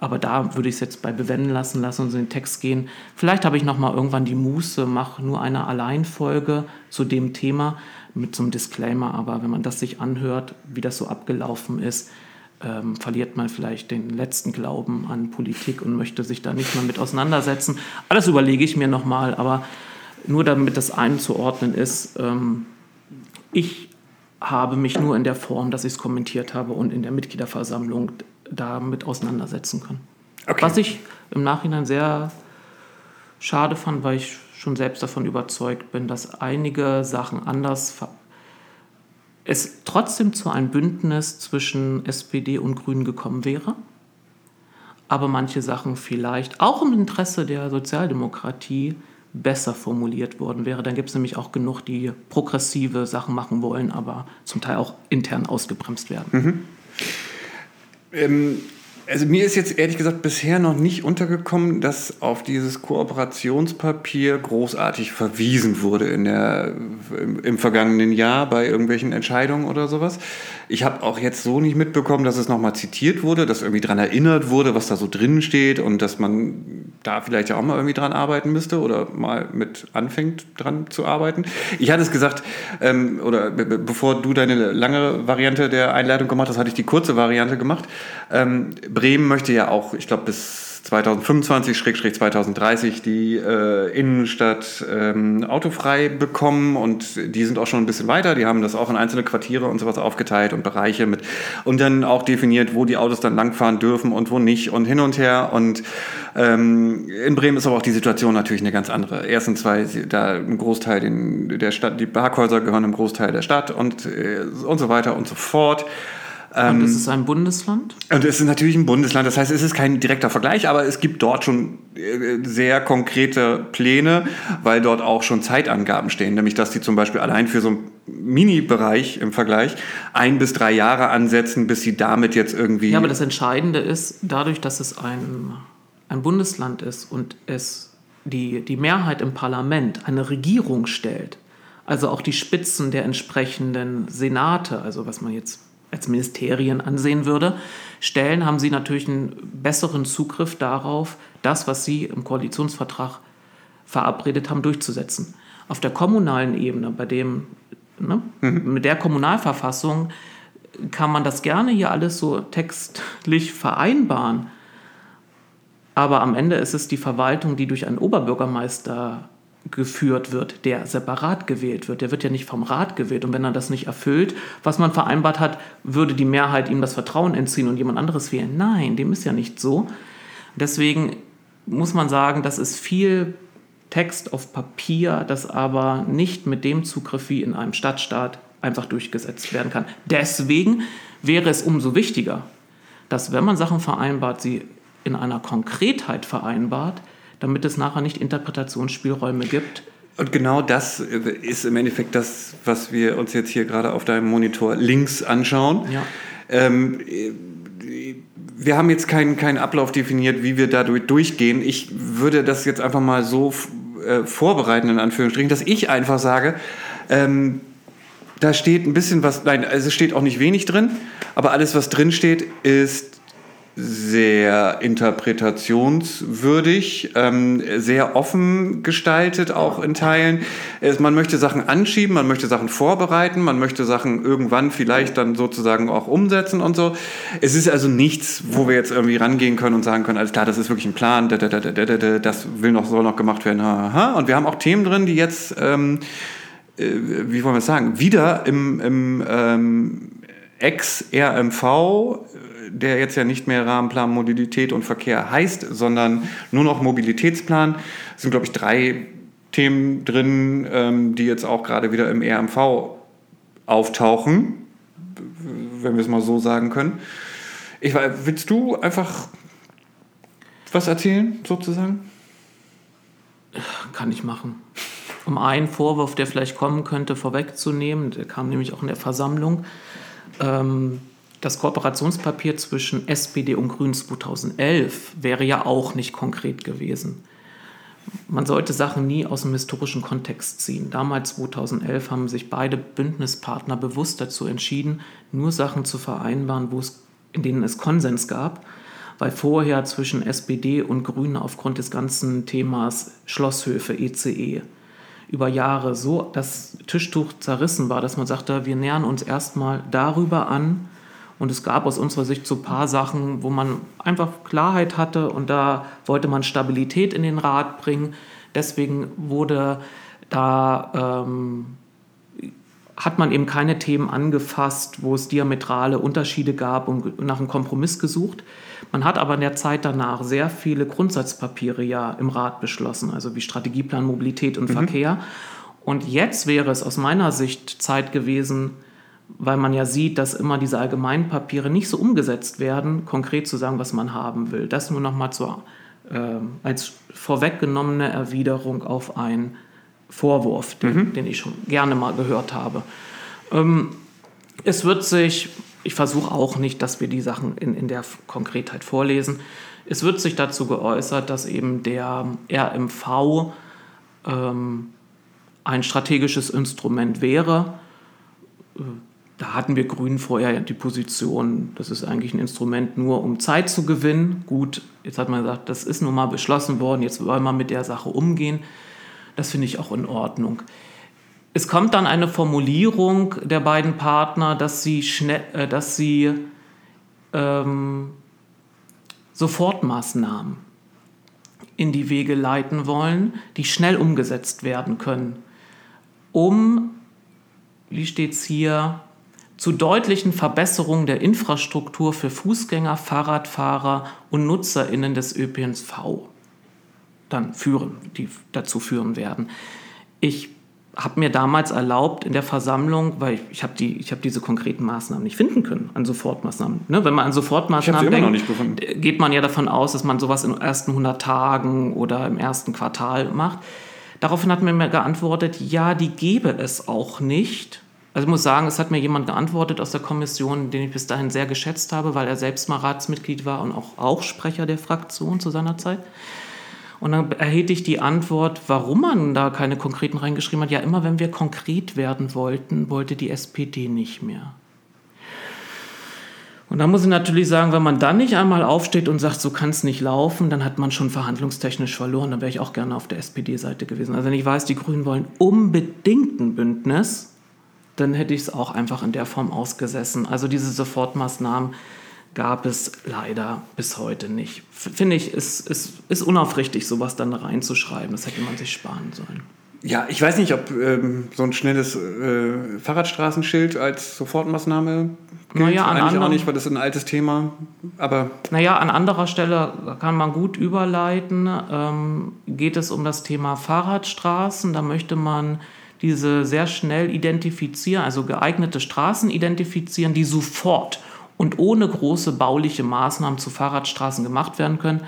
Aber da würde ich es jetzt bei bewenden lassen, lassen uns in den Text gehen. Vielleicht habe ich noch mal irgendwann die Muße, mache nur eine Alleinfolge zu dem Thema mit so einem Disclaimer. Aber wenn man das sich anhört, wie das so abgelaufen ist, ähm, verliert man vielleicht den letzten Glauben an Politik und möchte sich da nicht mehr mit auseinandersetzen. Alles überlege ich mir noch mal, aber nur damit das einzuordnen ist, ähm, ich habe mich nur in der Form, dass ich es kommentiert habe und in der Mitgliederversammlung damit auseinandersetzen können. Okay. Was ich im Nachhinein sehr schade fand, weil ich schon selbst davon überzeugt bin, dass einige Sachen anders es trotzdem zu einem Bündnis zwischen SPD und Grünen gekommen wäre, aber manche Sachen vielleicht auch im Interesse der Sozialdemokratie besser formuliert worden wäre. Dann gibt es nämlich auch genug, die progressive Sachen machen wollen, aber zum Teil auch intern ausgebremst werden. Mhm. Ähm, also mir ist jetzt ehrlich gesagt bisher noch nicht untergekommen, dass auf dieses Kooperationspapier großartig verwiesen wurde in der, im, im vergangenen Jahr bei irgendwelchen Entscheidungen oder sowas. Ich habe auch jetzt so nicht mitbekommen, dass es nochmal zitiert wurde, dass irgendwie daran erinnert wurde, was da so drin steht und dass man da vielleicht ja auch mal irgendwie dran arbeiten müsste oder mal mit anfängt dran zu arbeiten. Ich hatte es gesagt, ähm, oder bevor du deine lange Variante der Einleitung gemacht hast, hatte ich die kurze Variante gemacht. Ähm, Bremen möchte ja auch, ich glaube, bis 2025-2030 die äh, Innenstadt ähm, autofrei bekommen und die sind auch schon ein bisschen weiter. Die haben das auch in einzelne Quartiere und sowas aufgeteilt und Bereiche mit und dann auch definiert, wo die Autos dann langfahren dürfen und wo nicht und hin und her. Und ähm, in Bremen ist aber auch die Situation natürlich eine ganz andere. Erstens, weil da ein Großteil den, der Stadt, die Parkhäuser gehören im Großteil der Stadt und, äh, und so weiter und so fort. Und ist es ein Bundesland? Und es ist natürlich ein Bundesland. Das heißt, es ist kein direkter Vergleich, aber es gibt dort schon äh, sehr konkrete Pläne, weil dort auch schon Zeitangaben stehen. Nämlich, dass die zum Beispiel allein für so einen Mini-Bereich im Vergleich ein bis drei Jahre ansetzen, bis sie damit jetzt irgendwie. Ja, aber das Entscheidende ist, dadurch, dass es ein, ein Bundesland ist und es die, die Mehrheit im Parlament eine Regierung stellt, also auch die Spitzen der entsprechenden Senate, also was man jetzt als Ministerien ansehen würde, stellen, haben sie natürlich einen besseren Zugriff darauf, das, was sie im Koalitionsvertrag verabredet haben, durchzusetzen. Auf der kommunalen Ebene, bei dem, ne, mhm. mit der Kommunalverfassung, kann man das gerne hier alles so textlich vereinbaren. Aber am Ende ist es die Verwaltung, die durch einen Oberbürgermeister geführt wird, der separat gewählt wird. Der wird ja nicht vom Rat gewählt. Und wenn er das nicht erfüllt, was man vereinbart hat, würde die Mehrheit ihm das Vertrauen entziehen und jemand anderes wählen. Nein, dem ist ja nicht so. Deswegen muss man sagen, das ist viel Text auf Papier, das aber nicht mit dem Zugriff wie in einem Stadtstaat einfach durchgesetzt werden kann. Deswegen wäre es umso wichtiger, dass wenn man Sachen vereinbart, sie in einer Konkretheit vereinbart, damit es nachher nicht Interpretationsspielräume gibt. Und genau das ist im Endeffekt das, was wir uns jetzt hier gerade auf deinem Monitor links anschauen. Ja. Ähm, wir haben jetzt keinen, keinen Ablauf definiert, wie wir dadurch durchgehen. Ich würde das jetzt einfach mal so äh, vorbereiten, in Anführungsstrichen, dass ich einfach sage, ähm, Da steht ein bisschen was, nein, also es steht auch nicht wenig drin, aber alles, was drin steht, ist sehr interpretationswürdig, ähm, sehr offen gestaltet, auch in Teilen. Es, man möchte Sachen anschieben, man möchte Sachen vorbereiten, man möchte Sachen irgendwann vielleicht dann sozusagen auch umsetzen und so. Es ist also nichts, wo wir jetzt irgendwie rangehen können und sagen können, alles klar, das ist wirklich ein Plan, das will noch, soll noch gemacht werden. Und wir haben auch Themen drin, die jetzt, ähm, äh, wie wollen wir es sagen, wieder im, im ähm, Ex-RMV der jetzt ja nicht mehr Rahmenplan Mobilität und Verkehr heißt, sondern nur noch Mobilitätsplan. Es sind, glaube ich, drei Themen drin, ähm, die jetzt auch gerade wieder im RMV auftauchen, wenn wir es mal so sagen können. Ich, willst du einfach was erzählen, sozusagen? Kann ich machen. Um einen Vorwurf, der vielleicht kommen könnte, vorwegzunehmen, der kam nämlich auch in der Versammlung. Ähm, das Kooperationspapier zwischen SPD und Grünen 2011 wäre ja auch nicht konkret gewesen. Man sollte Sachen nie aus dem historischen Kontext ziehen. Damals 2011 haben sich beide Bündnispartner bewusst dazu entschieden, nur Sachen zu vereinbaren, wo es, in denen es Konsens gab, weil vorher zwischen SPD und Grünen aufgrund des ganzen Themas Schlosshöfe, ECE, e, über Jahre so das Tischtuch zerrissen war, dass man sagte, wir nähern uns erstmal darüber an, und es gab aus unserer Sicht so ein paar Sachen, wo man einfach Klarheit hatte und da wollte man Stabilität in den Rat bringen. Deswegen wurde da, ähm, hat man eben keine Themen angefasst, wo es diametrale Unterschiede gab und nach einem Kompromiss gesucht. Man hat aber in der Zeit danach sehr viele Grundsatzpapiere ja im Rat beschlossen, also wie Strategieplan Mobilität und mhm. Verkehr. Und jetzt wäre es aus meiner Sicht Zeit gewesen, weil man ja sieht, dass immer diese allgemeinen Papiere nicht so umgesetzt werden, konkret zu sagen, was man haben will. Das nur nochmal äh, als vorweggenommene Erwiderung auf einen Vorwurf, den, mhm. den, ich schon gerne mal gehört habe. Ähm, es wird sich, ich versuche auch nicht, dass wir die Sachen in, in der Konkretheit vorlesen, es wird sich dazu geäußert, dass eben der RMV ähm, ein strategisches Instrument wäre da hatten wir Grünen vorher die Position, das ist eigentlich ein Instrument nur, um Zeit zu gewinnen. Gut, jetzt hat man gesagt, das ist nun mal beschlossen worden, jetzt wollen wir mit der Sache umgehen. Das finde ich auch in Ordnung. Es kommt dann eine Formulierung der beiden Partner, dass sie, schnell, äh, dass sie ähm, Sofortmaßnahmen in die Wege leiten wollen, die schnell umgesetzt werden können, um, wie steht es hier, zu deutlichen Verbesserungen der Infrastruktur für Fußgänger, Fahrradfahrer und Nutzerinnen des ÖPNV dann führen, die dazu führen werden. Ich habe mir damals erlaubt in der Versammlung, weil ich, ich habe die, hab diese konkreten Maßnahmen nicht finden können, an Sofortmaßnahmen. Ne? Wenn man an Sofortmaßnahmen denkt, geht man ja davon aus, dass man sowas in den ersten 100 Tagen oder im ersten Quartal macht. Daraufhin hat man mir geantwortet, ja, die gäbe es auch nicht also ich muss sagen, es hat mir jemand geantwortet aus der Kommission, den ich bis dahin sehr geschätzt habe, weil er selbst mal Ratsmitglied war und auch, auch Sprecher der Fraktion zu seiner Zeit. Und dann erhielt ich die Antwort, warum man da keine konkreten reingeschrieben hat. Ja, immer wenn wir konkret werden wollten, wollte die SPD nicht mehr. Und da muss ich natürlich sagen, wenn man dann nicht einmal aufsteht und sagt, so kann es nicht laufen, dann hat man schon verhandlungstechnisch verloren. Dann wäre ich auch gerne auf der SPD-Seite gewesen. Also wenn ich weiß, die Grünen wollen unbedingt ein Bündnis, dann hätte ich es auch einfach in der Form ausgesessen. Also diese Sofortmaßnahmen gab es leider bis heute nicht. Finde ich, es ist, ist, ist unaufrichtig, sowas dann reinzuschreiben. Das hätte man sich sparen sollen. Ja, ich weiß nicht, ob ähm, so ein schnelles äh, Fahrradstraßenschild als Sofortmaßnahme gilt. Naja, an Eigentlich auch nicht, weil das ist ein altes Thema. Aber naja, an anderer Stelle kann man gut überleiten. Ähm, geht es um das Thema Fahrradstraßen? Da möchte man diese sehr schnell identifizieren, also geeignete Straßen identifizieren, die sofort und ohne große bauliche Maßnahmen zu Fahrradstraßen gemacht werden können.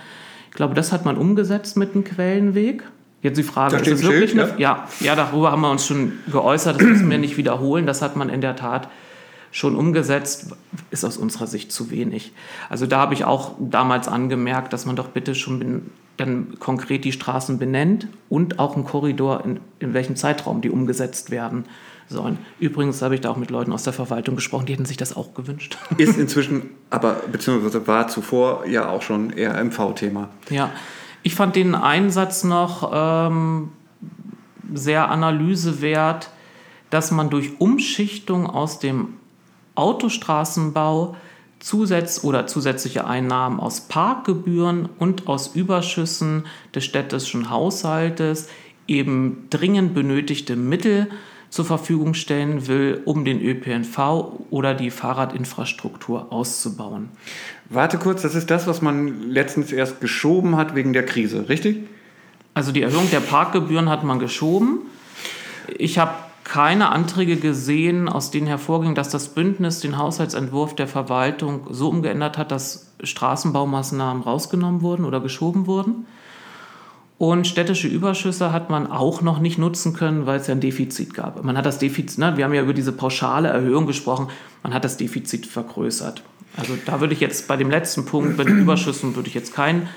Ich glaube, das hat man umgesetzt mit dem Quellenweg. Jetzt die Frage, ist es wirklich Schild, eine, ja? Ja, darüber haben wir uns schon geäußert, das müssen wir nicht wiederholen. Das hat man in der Tat schon umgesetzt, ist aus unserer Sicht zu wenig. Also da habe ich auch damals angemerkt, dass man doch bitte schon dann konkret die Straßen benennt und auch einen Korridor, in, in welchem Zeitraum die umgesetzt werden sollen. Übrigens habe ich da auch mit Leuten aus der Verwaltung gesprochen, die hätten sich das auch gewünscht. <laughs> Ist inzwischen, aber beziehungsweise war zuvor ja auch schon eher MV-Thema. Ja, ich fand den Einsatz noch ähm, sehr analysewert, dass man durch Umschichtung aus dem Autostraßenbau Zusatz oder zusätzliche Einnahmen aus Parkgebühren und aus Überschüssen des städtischen Haushaltes eben dringend benötigte Mittel zur Verfügung stellen will, um den ÖPNV oder die Fahrradinfrastruktur auszubauen. Warte kurz, das ist das, was man letztens erst geschoben hat wegen der Krise, richtig? Also die Erhöhung der Parkgebühren hat man geschoben. Ich habe keine Anträge gesehen, aus denen hervorging, dass das Bündnis den Haushaltsentwurf der Verwaltung so umgeändert hat, dass Straßenbaumaßnahmen rausgenommen wurden oder geschoben wurden. Und städtische Überschüsse hat man auch noch nicht nutzen können, weil es ja ein Defizit gab. Man hat das Defizit, ne, wir haben ja über diese pauschale Erhöhung gesprochen, man hat das Defizit vergrößert. Also da würde ich jetzt bei dem letzten Punkt, bei den Überschüssen, würde ich jetzt keinen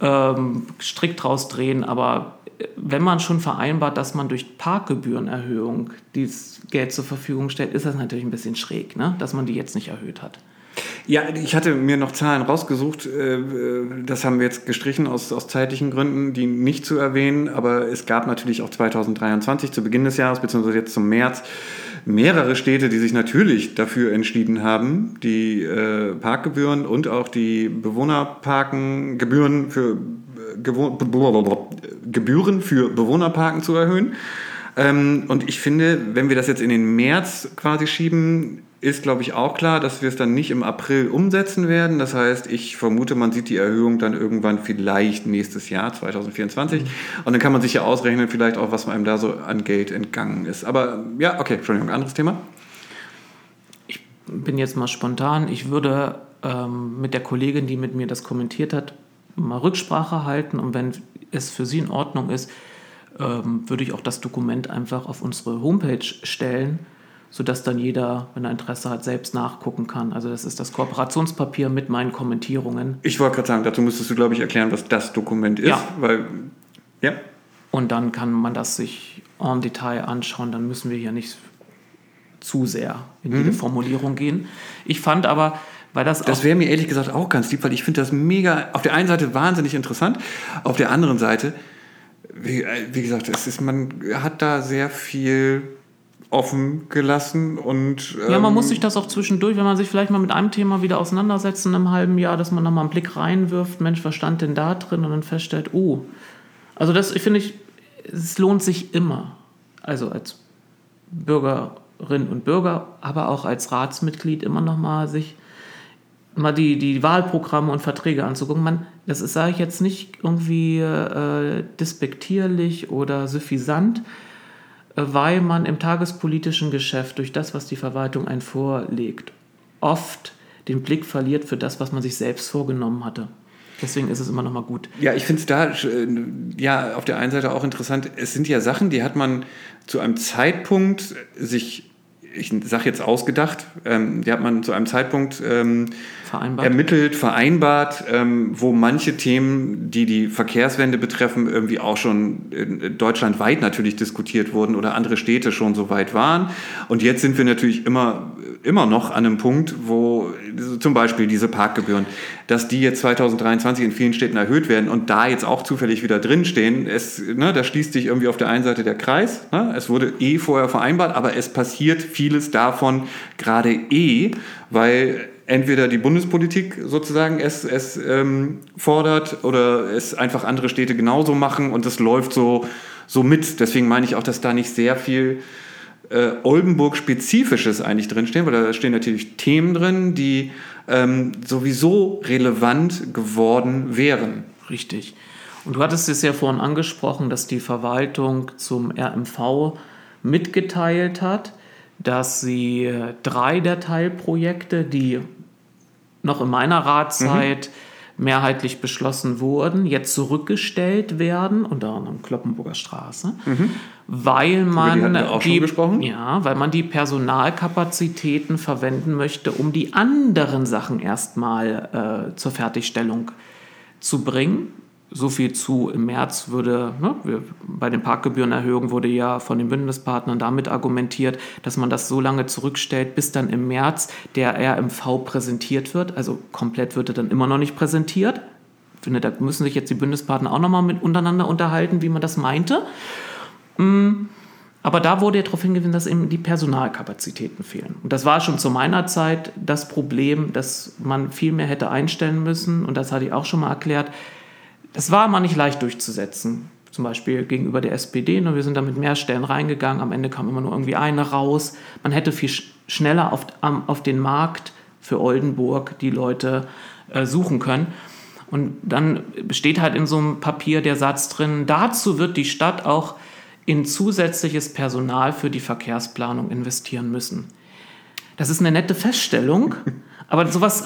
ähm, Strick draus drehen, aber wenn man schon vereinbart, dass man durch Parkgebührenerhöhung dieses Geld zur Verfügung stellt, ist das natürlich ein bisschen schräg, ne? dass man die jetzt nicht erhöht hat. Ja, ich hatte mir noch Zahlen rausgesucht. Äh, das haben wir jetzt gestrichen aus, aus zeitlichen Gründen, die nicht zu erwähnen. Aber es gab natürlich auch 2023 zu Beginn des Jahres, beziehungsweise jetzt zum März, mehrere Städte, die sich natürlich dafür entschieden haben, die äh, Parkgebühren und auch die Bewohnerparkengebühren für Gebühren für Bewohnerparken zu erhöhen. Ähm, und ich finde, wenn wir das jetzt in den März quasi schieben, ist, glaube ich, auch klar, dass wir es dann nicht im April umsetzen werden. Das heißt, ich vermute, man sieht die Erhöhung dann irgendwann vielleicht nächstes Jahr, 2024. Mhm. Und dann kann man sich ja ausrechnen, vielleicht auch, was einem da so an Geld entgangen ist. Aber ja, okay, Entschuldigung, anderes Thema. Ich bin jetzt mal spontan. Ich würde ähm, mit der Kollegin, die mit mir das kommentiert hat, mal Rücksprache halten. Und wenn es für sie in Ordnung ist, ähm, würde ich auch das Dokument einfach auf unsere Homepage stellen sodass dann jeder, wenn er Interesse hat, selbst nachgucken kann. Also das ist das Kooperationspapier mit meinen Kommentierungen. Ich wollte gerade sagen, dazu müsstest du, glaube ich, erklären, was das Dokument ist. Ja. Weil, ja. Und dann kann man das sich en Detail anschauen. Dann müssen wir hier nicht zu sehr in mhm. jede Formulierung gehen. Ich fand aber, weil das Das wäre mir ehrlich gesagt auch ganz lieb, weil ich finde das mega, auf der einen Seite wahnsinnig interessant, auf der anderen Seite, wie, wie gesagt, es ist, man hat da sehr viel offen gelassen und ähm ja, man muss ähm, sich das auch zwischendurch, wenn man sich vielleicht mal mit einem Thema wieder auseinandersetzt in einem halben Jahr, dass man da mal einen Blick reinwirft, Mensch, was stand denn da drin? Und dann feststellt, oh, also das ich finde ich, es lohnt sich immer, also als Bürgerin und Bürger, aber auch als Ratsmitglied immer noch mal sich mal die, die Wahlprogramme und Verträge anzugucken. Man, das ist, sage ich jetzt nicht irgendwie äh, despektierlich oder suffisant, weil man im tagespolitischen Geschäft durch das, was die Verwaltung einen vorlegt, oft den Blick verliert für das, was man sich selbst vorgenommen hatte. Deswegen ist es immer noch mal gut. Ja, ich finde es da äh, ja auf der einen Seite auch interessant. Es sind ja Sachen, die hat man zu einem Zeitpunkt sich ich sage jetzt ausgedacht, ähm, die hat man zu einem Zeitpunkt ähm, vereinbart. ermittelt, vereinbart, ähm, wo manche Themen, die die Verkehrswende betreffen, irgendwie auch schon deutschlandweit natürlich diskutiert wurden oder andere Städte schon so weit waren. Und jetzt sind wir natürlich immer, immer noch an einem Punkt, wo zum Beispiel diese Parkgebühren, dass die jetzt 2023 in vielen Städten erhöht werden und da jetzt auch zufällig wieder drinstehen, es, ne, da schließt sich irgendwie auf der einen Seite der Kreis. Ne, es wurde eh vorher vereinbart, aber es passiert vieles davon gerade eh, weil entweder die Bundespolitik sozusagen es, es ähm, fordert oder es einfach andere Städte genauso machen und es läuft so, so mit. Deswegen meine ich auch, dass da nicht sehr viel äh, Oldenburg-spezifisches eigentlich drinstehen, weil da stehen natürlich Themen drin, die ähm, sowieso relevant geworden wären. Richtig. Und du hattest es ja vorhin angesprochen, dass die Verwaltung zum RMV mitgeteilt hat, dass sie drei der Teilprojekte, die noch in meiner Ratszeit mhm. mehrheitlich beschlossen wurden, jetzt zurückgestellt werden, unter anderem Kloppenburger Straße, mhm. weil man die, die ja, weil man die Personalkapazitäten verwenden möchte, um die anderen Sachen erstmal äh, zur Fertigstellung zu bringen so viel zu. Im März würde, ne, bei den Parkgebührenerhöhungen wurde ja von den Bündnispartnern damit argumentiert, dass man das so lange zurückstellt, bis dann im März der RMV präsentiert wird. Also komplett wird er dann immer noch nicht präsentiert. Ich finde, da müssen sich jetzt die Bündnispartner auch nochmal mit untereinander unterhalten, wie man das meinte. Mm, aber da wurde ja darauf hingewiesen, dass eben die Personalkapazitäten fehlen. Und das war schon zu meiner Zeit das Problem, dass man viel mehr hätte einstellen müssen. Und das hatte ich auch schon mal erklärt. Das war mal nicht leicht durchzusetzen. Zum Beispiel gegenüber der SPD. Und wir sind da mit mehr Stellen reingegangen. Am Ende kam immer nur irgendwie eine raus. Man hätte viel schneller auf, auf den Markt für Oldenburg die Leute äh, suchen können. Und dann steht halt in so einem Papier der Satz drin, dazu wird die Stadt auch in zusätzliches Personal für die Verkehrsplanung investieren müssen. Das ist eine nette Feststellung, aber sowas,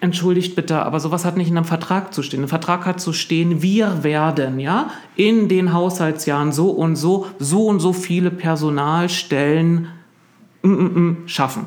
entschuldigt bitte, aber sowas hat nicht in einem Vertrag zu stehen. Ein Vertrag hat zu stehen, wir werden ja in den Haushaltsjahren so und so, so und so viele Personalstellen mm, mm, mm, schaffen.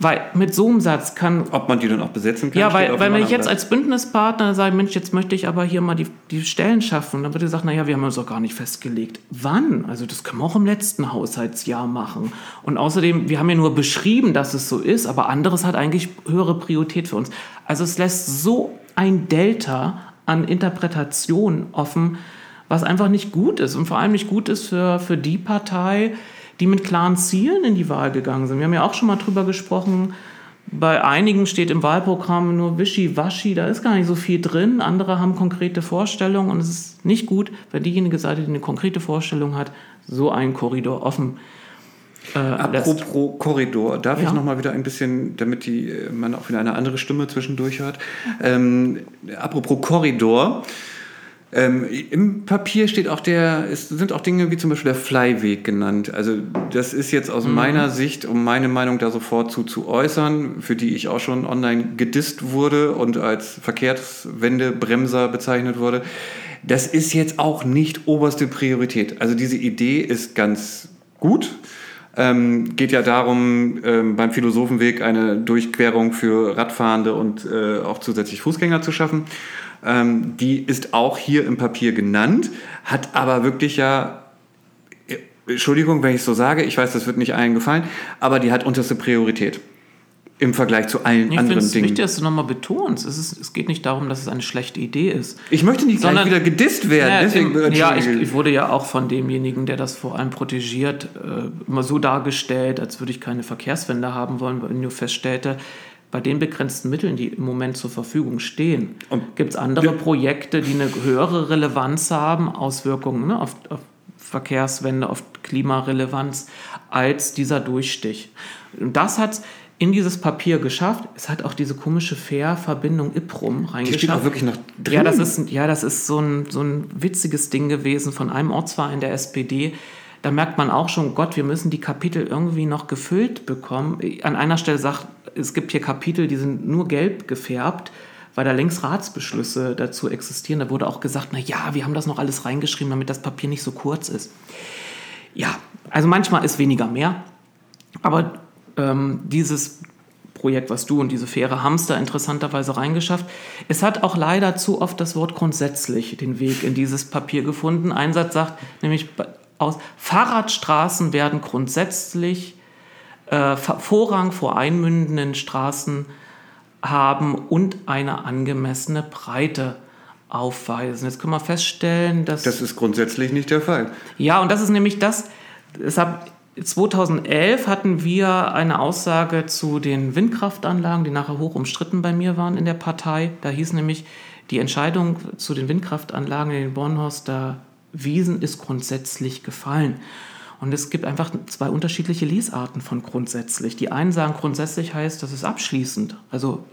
Weil mit so einem Satz kann. Ob man die dann auch besetzen kann? Ja, weil, weil wenn ich jetzt als Bündnispartner sage, Mensch, jetzt möchte ich aber hier mal die, die Stellen schaffen, dann wird gesagt, naja, wir haben uns doch gar nicht festgelegt. Wann? Also das können wir auch im letzten Haushaltsjahr machen. Und außerdem, wir haben ja nur beschrieben, dass es so ist, aber anderes hat eigentlich höhere Priorität für uns. Also es lässt so ein Delta an Interpretation offen, was einfach nicht gut ist und vor allem nicht gut ist für, für die Partei, die mit klaren Zielen in die Wahl gegangen sind. Wir haben ja auch schon mal drüber gesprochen. Bei einigen steht im Wahlprogramm nur Wischiwaschi, da ist gar nicht so viel drin. Andere haben konkrete Vorstellungen und es ist nicht gut, wenn diejenige Seite, die eine konkrete Vorstellung hat, so einen Korridor offen äh, Apropos Korridor, darf ja. ich noch mal wieder ein bisschen, damit die, äh, man auch wieder eine andere Stimme zwischendurch hört. Ähm, apropos Korridor, ähm, Im Papier steht auch der, es sind auch Dinge wie zum Beispiel der Flyweg genannt. Also das ist jetzt aus mhm. meiner Sicht, um meine Meinung da sofort zu, zu äußern, für die ich auch schon online gedisst wurde und als Verkehrswendebremser bezeichnet wurde. Das ist jetzt auch nicht oberste Priorität. Also diese Idee ist ganz gut. Ähm, geht ja darum, ähm, beim Philosophenweg eine Durchquerung für Radfahrende und äh, auch zusätzlich Fußgänger zu schaffen. Ähm, die ist auch hier im Papier genannt, hat aber wirklich ja, äh, Entschuldigung, wenn ich es so sage, ich weiß, das wird nicht allen gefallen, aber die hat unterste Priorität im Vergleich zu allen ich anderen Dingen. Es ist wichtig, dass du nochmal betonst. Es, ist, es geht nicht darum, dass es eine schlechte Idee ist. Ich möchte nicht sondern, wieder gedisst werden. Ja, deswegen, ja ich, ich, wurde ja auch von demjenigen, der das vor allem protegiert, äh, immer so dargestellt, als würde ich keine Verkehrswende haben wollen, weil ich nur feststellte, bei den begrenzten Mitteln, die im Moment zur Verfügung stehen, gibt es andere Projekte, die eine höhere Relevanz haben, Auswirkungen ne, auf, auf Verkehrswende, auf Klimarelevanz, als dieser Durchstich. Und das hat in dieses Papier geschafft. Es hat auch diese komische Fährverbindung IPRUM reingeschafft. Die steht auch wirklich noch drin. Ja, das ist, ja, das ist so, ein, so ein witziges Ding gewesen von einem Ortsverein der SPD. Da merkt man auch schon, Gott, wir müssen die Kapitel irgendwie noch gefüllt bekommen. An einer Stelle sagt es gibt hier Kapitel, die sind nur gelb gefärbt, weil da längst Ratsbeschlüsse dazu existieren. Da wurde auch gesagt, na ja, wir haben das noch alles reingeschrieben, damit das Papier nicht so kurz ist. Ja, also manchmal ist weniger mehr. Aber ähm, dieses Projekt, was du und diese faire Hamster interessanterweise reingeschafft. Es hat auch leider zu oft das Wort grundsätzlich den Weg in dieses Papier gefunden. Ein Satz sagt nämlich aus, Fahrradstraßen werden grundsätzlich äh, Vorrang vor einmündenden Straßen haben und eine angemessene Breite aufweisen. Jetzt können wir feststellen, dass... Das ist grundsätzlich nicht der Fall. Ja, und das ist nämlich das, deshalb 2011 hatten wir eine Aussage zu den Windkraftanlagen, die nachher hoch umstritten bei mir waren in der Partei. Da hieß nämlich, die Entscheidung zu den Windkraftanlagen in den Bornhorster Wiesen ist grundsätzlich gefallen. Und es gibt einfach zwei unterschiedliche Lesarten von grundsätzlich. Die einen sagen, grundsätzlich heißt, das ist abschließend. Also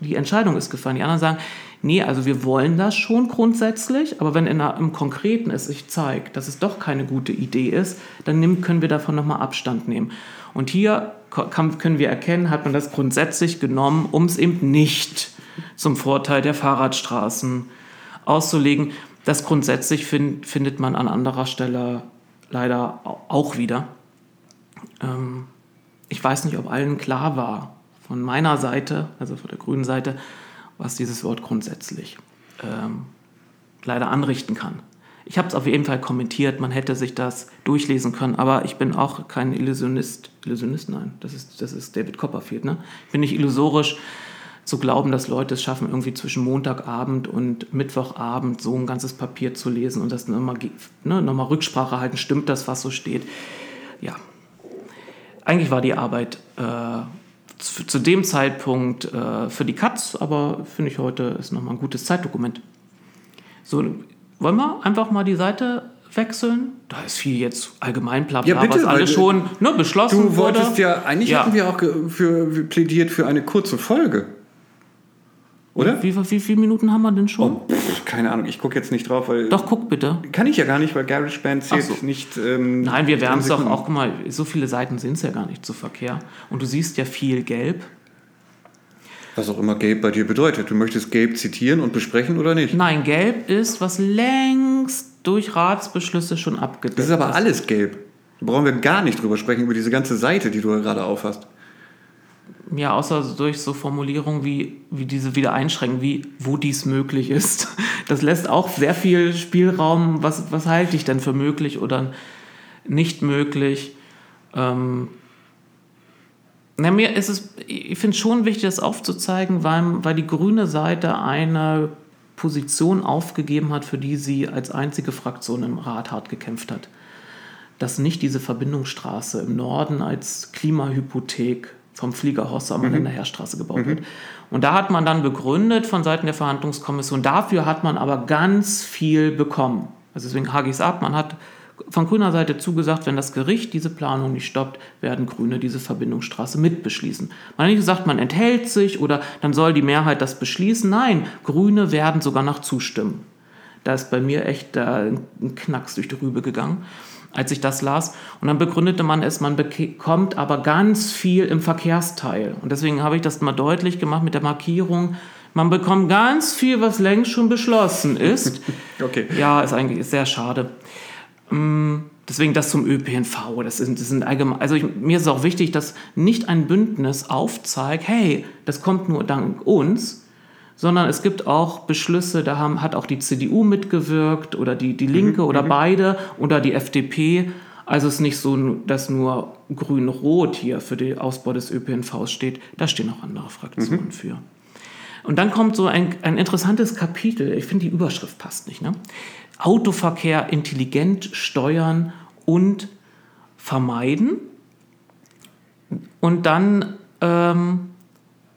die Entscheidung ist gefallen. Die anderen sagen, nee, also wir wollen das schon grundsätzlich, aber wenn in einer, im Konkreten es sich zeigt, dass es doch keine gute Idee ist, dann können wir davon nochmal Abstand nehmen. Und hier können wir erkennen, hat man das grundsätzlich genommen, um es eben nicht zum Vorteil der Fahrradstraßen auszulegen. Das grundsätzlich find, findet man an anderer Stelle leider auch wieder. Ähm, ich weiß nicht, ob allen klar war, von meiner Seite, also von der grünen Seite, was dieses Wort grundsätzlich ähm, leider anrichten kann. Ich habe es auf jeden Fall kommentiert, man hätte sich das durchlesen können, aber ich bin auch kein Illusionist. Illusionist, nein, das ist, das ist David Copperfield. Ne? Ich bin nicht illusorisch zu glauben, dass Leute es schaffen, irgendwie zwischen Montagabend und Mittwochabend so ein ganzes Papier zu lesen und das nochmal ne, noch Rücksprache halten, stimmt das, was so steht. Ja, eigentlich war die Arbeit äh, zu, zu, dem Zeitpunkt äh, für die Katz, aber finde ich heute ist nochmal ein gutes Zeitdokument. So, wollen wir einfach mal die Seite wechseln? Da ist viel jetzt allgemein bla ja, bitte, was alles schon ne, beschlossen Du wolltest wurde. ja, eigentlich ja. hatten wir auch für, für, plädiert für eine kurze Folge. Oder? Wie, wie, wie viele Minuten haben wir denn schon? Oh, pff, keine Ahnung, ich gucke jetzt nicht drauf, weil. Doch, guck bitte. Kann ich ja gar nicht, weil GarageBand zählt so. nicht. Ähm, Nein, wir werden es doch auch, guck mal, so viele Seiten sind es ja gar nicht zu Verkehr. Und du siehst ja viel gelb. Was auch immer gelb bei dir bedeutet. Du möchtest gelb zitieren und besprechen oder nicht? Nein, gelb ist, was längst durch Ratsbeschlüsse schon abgedeckt ist. Das ist aber alles gelb. Da brauchen wir gar nicht drüber sprechen, über diese ganze Seite, die du gerade aufhast ja, außer durch so Formulierungen wie, wie diese wieder einschränken, wie wo dies möglich ist. <laughs> Das lässt auch sehr viel Spielraum, was, was halte ich denn für möglich oder nicht möglich. Ähm, na, mir ist es, ich finde es schon wichtig, das aufzuzeigen, weil, weil die grüne Seite eine Position aufgegeben hat, für die sie als einzige Fraktion im Rat hart gekämpft hat. Dass nicht diese Verbindungsstraße im Norden als Klimahypothek vom Flieger Hossam mhm. an der Heerstraße gebaut mhm. wird. Und da hat man dann begründet von Seiten der Verhandlungskommission, dafür hat man aber ganz viel bekommen. Also deswegen hake ich es ab, man hat von grüner Seite zugesagt, wenn das Gericht diese Planung nicht stoppt, werden Grüne diese Verbindungsstraße mitbeschließen. Man hat nicht gesagt, man enthält sich oder dann soll die Mehrheit das beschließen. Nein, Grüne werden sogar noch zustimmen. Da ist bei mir echt äh, ein Knacks durch die Rübe gegangen als ich das las. Und dann begründete man es, man bekommt aber ganz viel im Verkehrsteil. Und deswegen habe ich das mal deutlich gemacht mit der Markierung. Man bekommt ganz viel, was längst schon beschlossen ist. <laughs> okay. Ja, ist eigentlich sehr schade. Mm, deswegen das zum ÖPNV. Das sind, das sind allgemein. Also ich, mir ist auch wichtig, dass nicht ein Bündnis aufzeigt, hey, das kommt nur dank uns, sondern es gibt auch Beschlüsse, da haben, hat auch die CDU mitgewirkt oder die, die Linke mhm, oder mhm. beide oder die FDP. Also es ist nicht so, dass nur Grün-Rot hier für den Ausbau des ÖPNVs steht, da stehen auch andere Fraktionen mhm. für. Und dann kommt so ein, ein interessantes Kapitel, ich finde die Überschrift passt nicht. Ne? Autoverkehr intelligent steuern und vermeiden. Und dann ähm,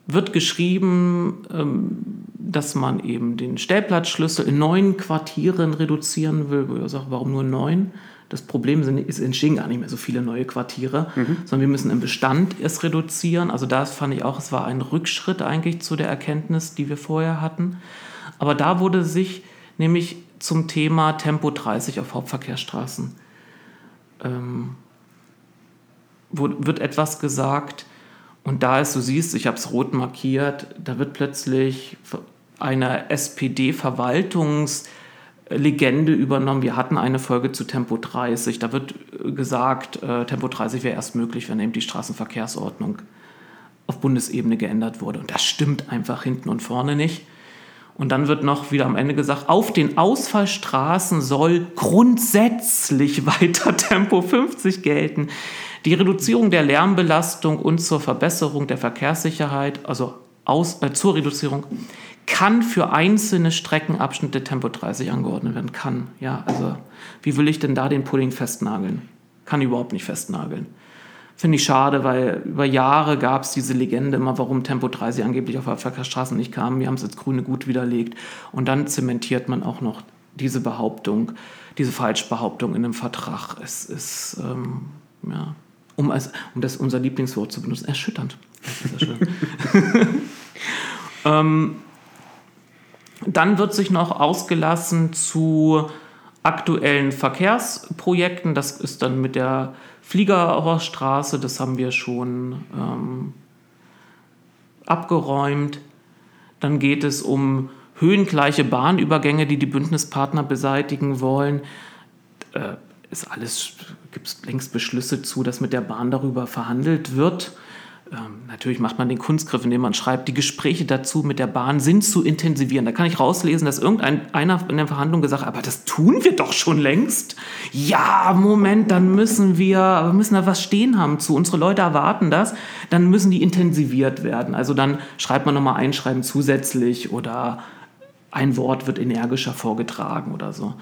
wird geschrieben, ähm, dass man eben den Stellplatzschlüssel in neun Quartieren reduzieren will. Wo ich sage, warum nur neun? Das Problem es entstehen gar nicht mehr so viele neue Quartiere, mhm. sondern wir müssen im Bestand es reduzieren. Also das fand ich auch, es war ein Rückschritt eigentlich zu der Erkenntnis, die wir vorher hatten. Aber da wurde sich nämlich zum Thema Tempo 30 auf Hauptverkehrsstraßen ähm, wird etwas gesagt, und da ist, du siehst, ich habe es rot markiert, da wird plötzlich eine SPD-Verwaltungslegende übernommen. Wir hatten eine Folge zu Tempo 30. Da wird gesagt, äh, Tempo 30 wäre erst möglich, wenn eben die Straßenverkehrsordnung auf Bundesebene geändert wurde. Und das stimmt einfach hinten und vorne nicht. Und dann wird noch wieder am Ende gesagt, auf den Ausfallstraßen soll grundsätzlich <laughs> weiter Tempo 50 gelten. Die Reduzierung der Lärmbelastung und zur Verbesserung der Verkehrssicherheit, also aus, äh, zur Reduzierung, kann für einzelne Streckenabschnitte Tempo 30 angeordnet werden. Kann, ja. Also, wie will ich denn da den Pudding festnageln? Kann überhaupt nicht festnageln. Finde ich schade, weil über Jahre gab es diese Legende immer, warum Tempo 30 angeblich auf Verkehrsstraßen nicht kam. Wir haben es als Grüne gut widerlegt. Und dann zementiert man auch noch diese Behauptung, diese Falschbehauptung in einem Vertrag. Es ist, ähm, ja, um, als, um das unser Lieblingswort zu benutzen, erschütternd. <laughs> ähm, dann wird sich noch ausgelassen zu aktuellen Verkehrsprojekten. Das ist dann mit der Fliegerhorststraße, das haben wir schon ähm, abgeräumt. Dann geht es um höhengleiche Bahnübergänge, die die Bündnispartner beseitigen wollen. Äh, ist alles, gibt es längst Beschlüsse zu, dass mit der Bahn darüber verhandelt wird. ähm, natürlich macht man den Kunstgriff, indem man schreibt, die Gespräche dazu mit der Bahn sind zu intensivieren. Da kann ich rauslesen, dass irgendeiner in der Verhandlung gesagt hat, aber das tun wir doch schon längst. Ja, Moment, dann müssen wir, wir müssen da was stehen haben zu. Unsere Leute erwarten das, dann müssen die intensiviert werden. Also dann schreibt man nochmal ein Schreiben zusätzlich oder ein Wort wird energischer vorgetragen oder so.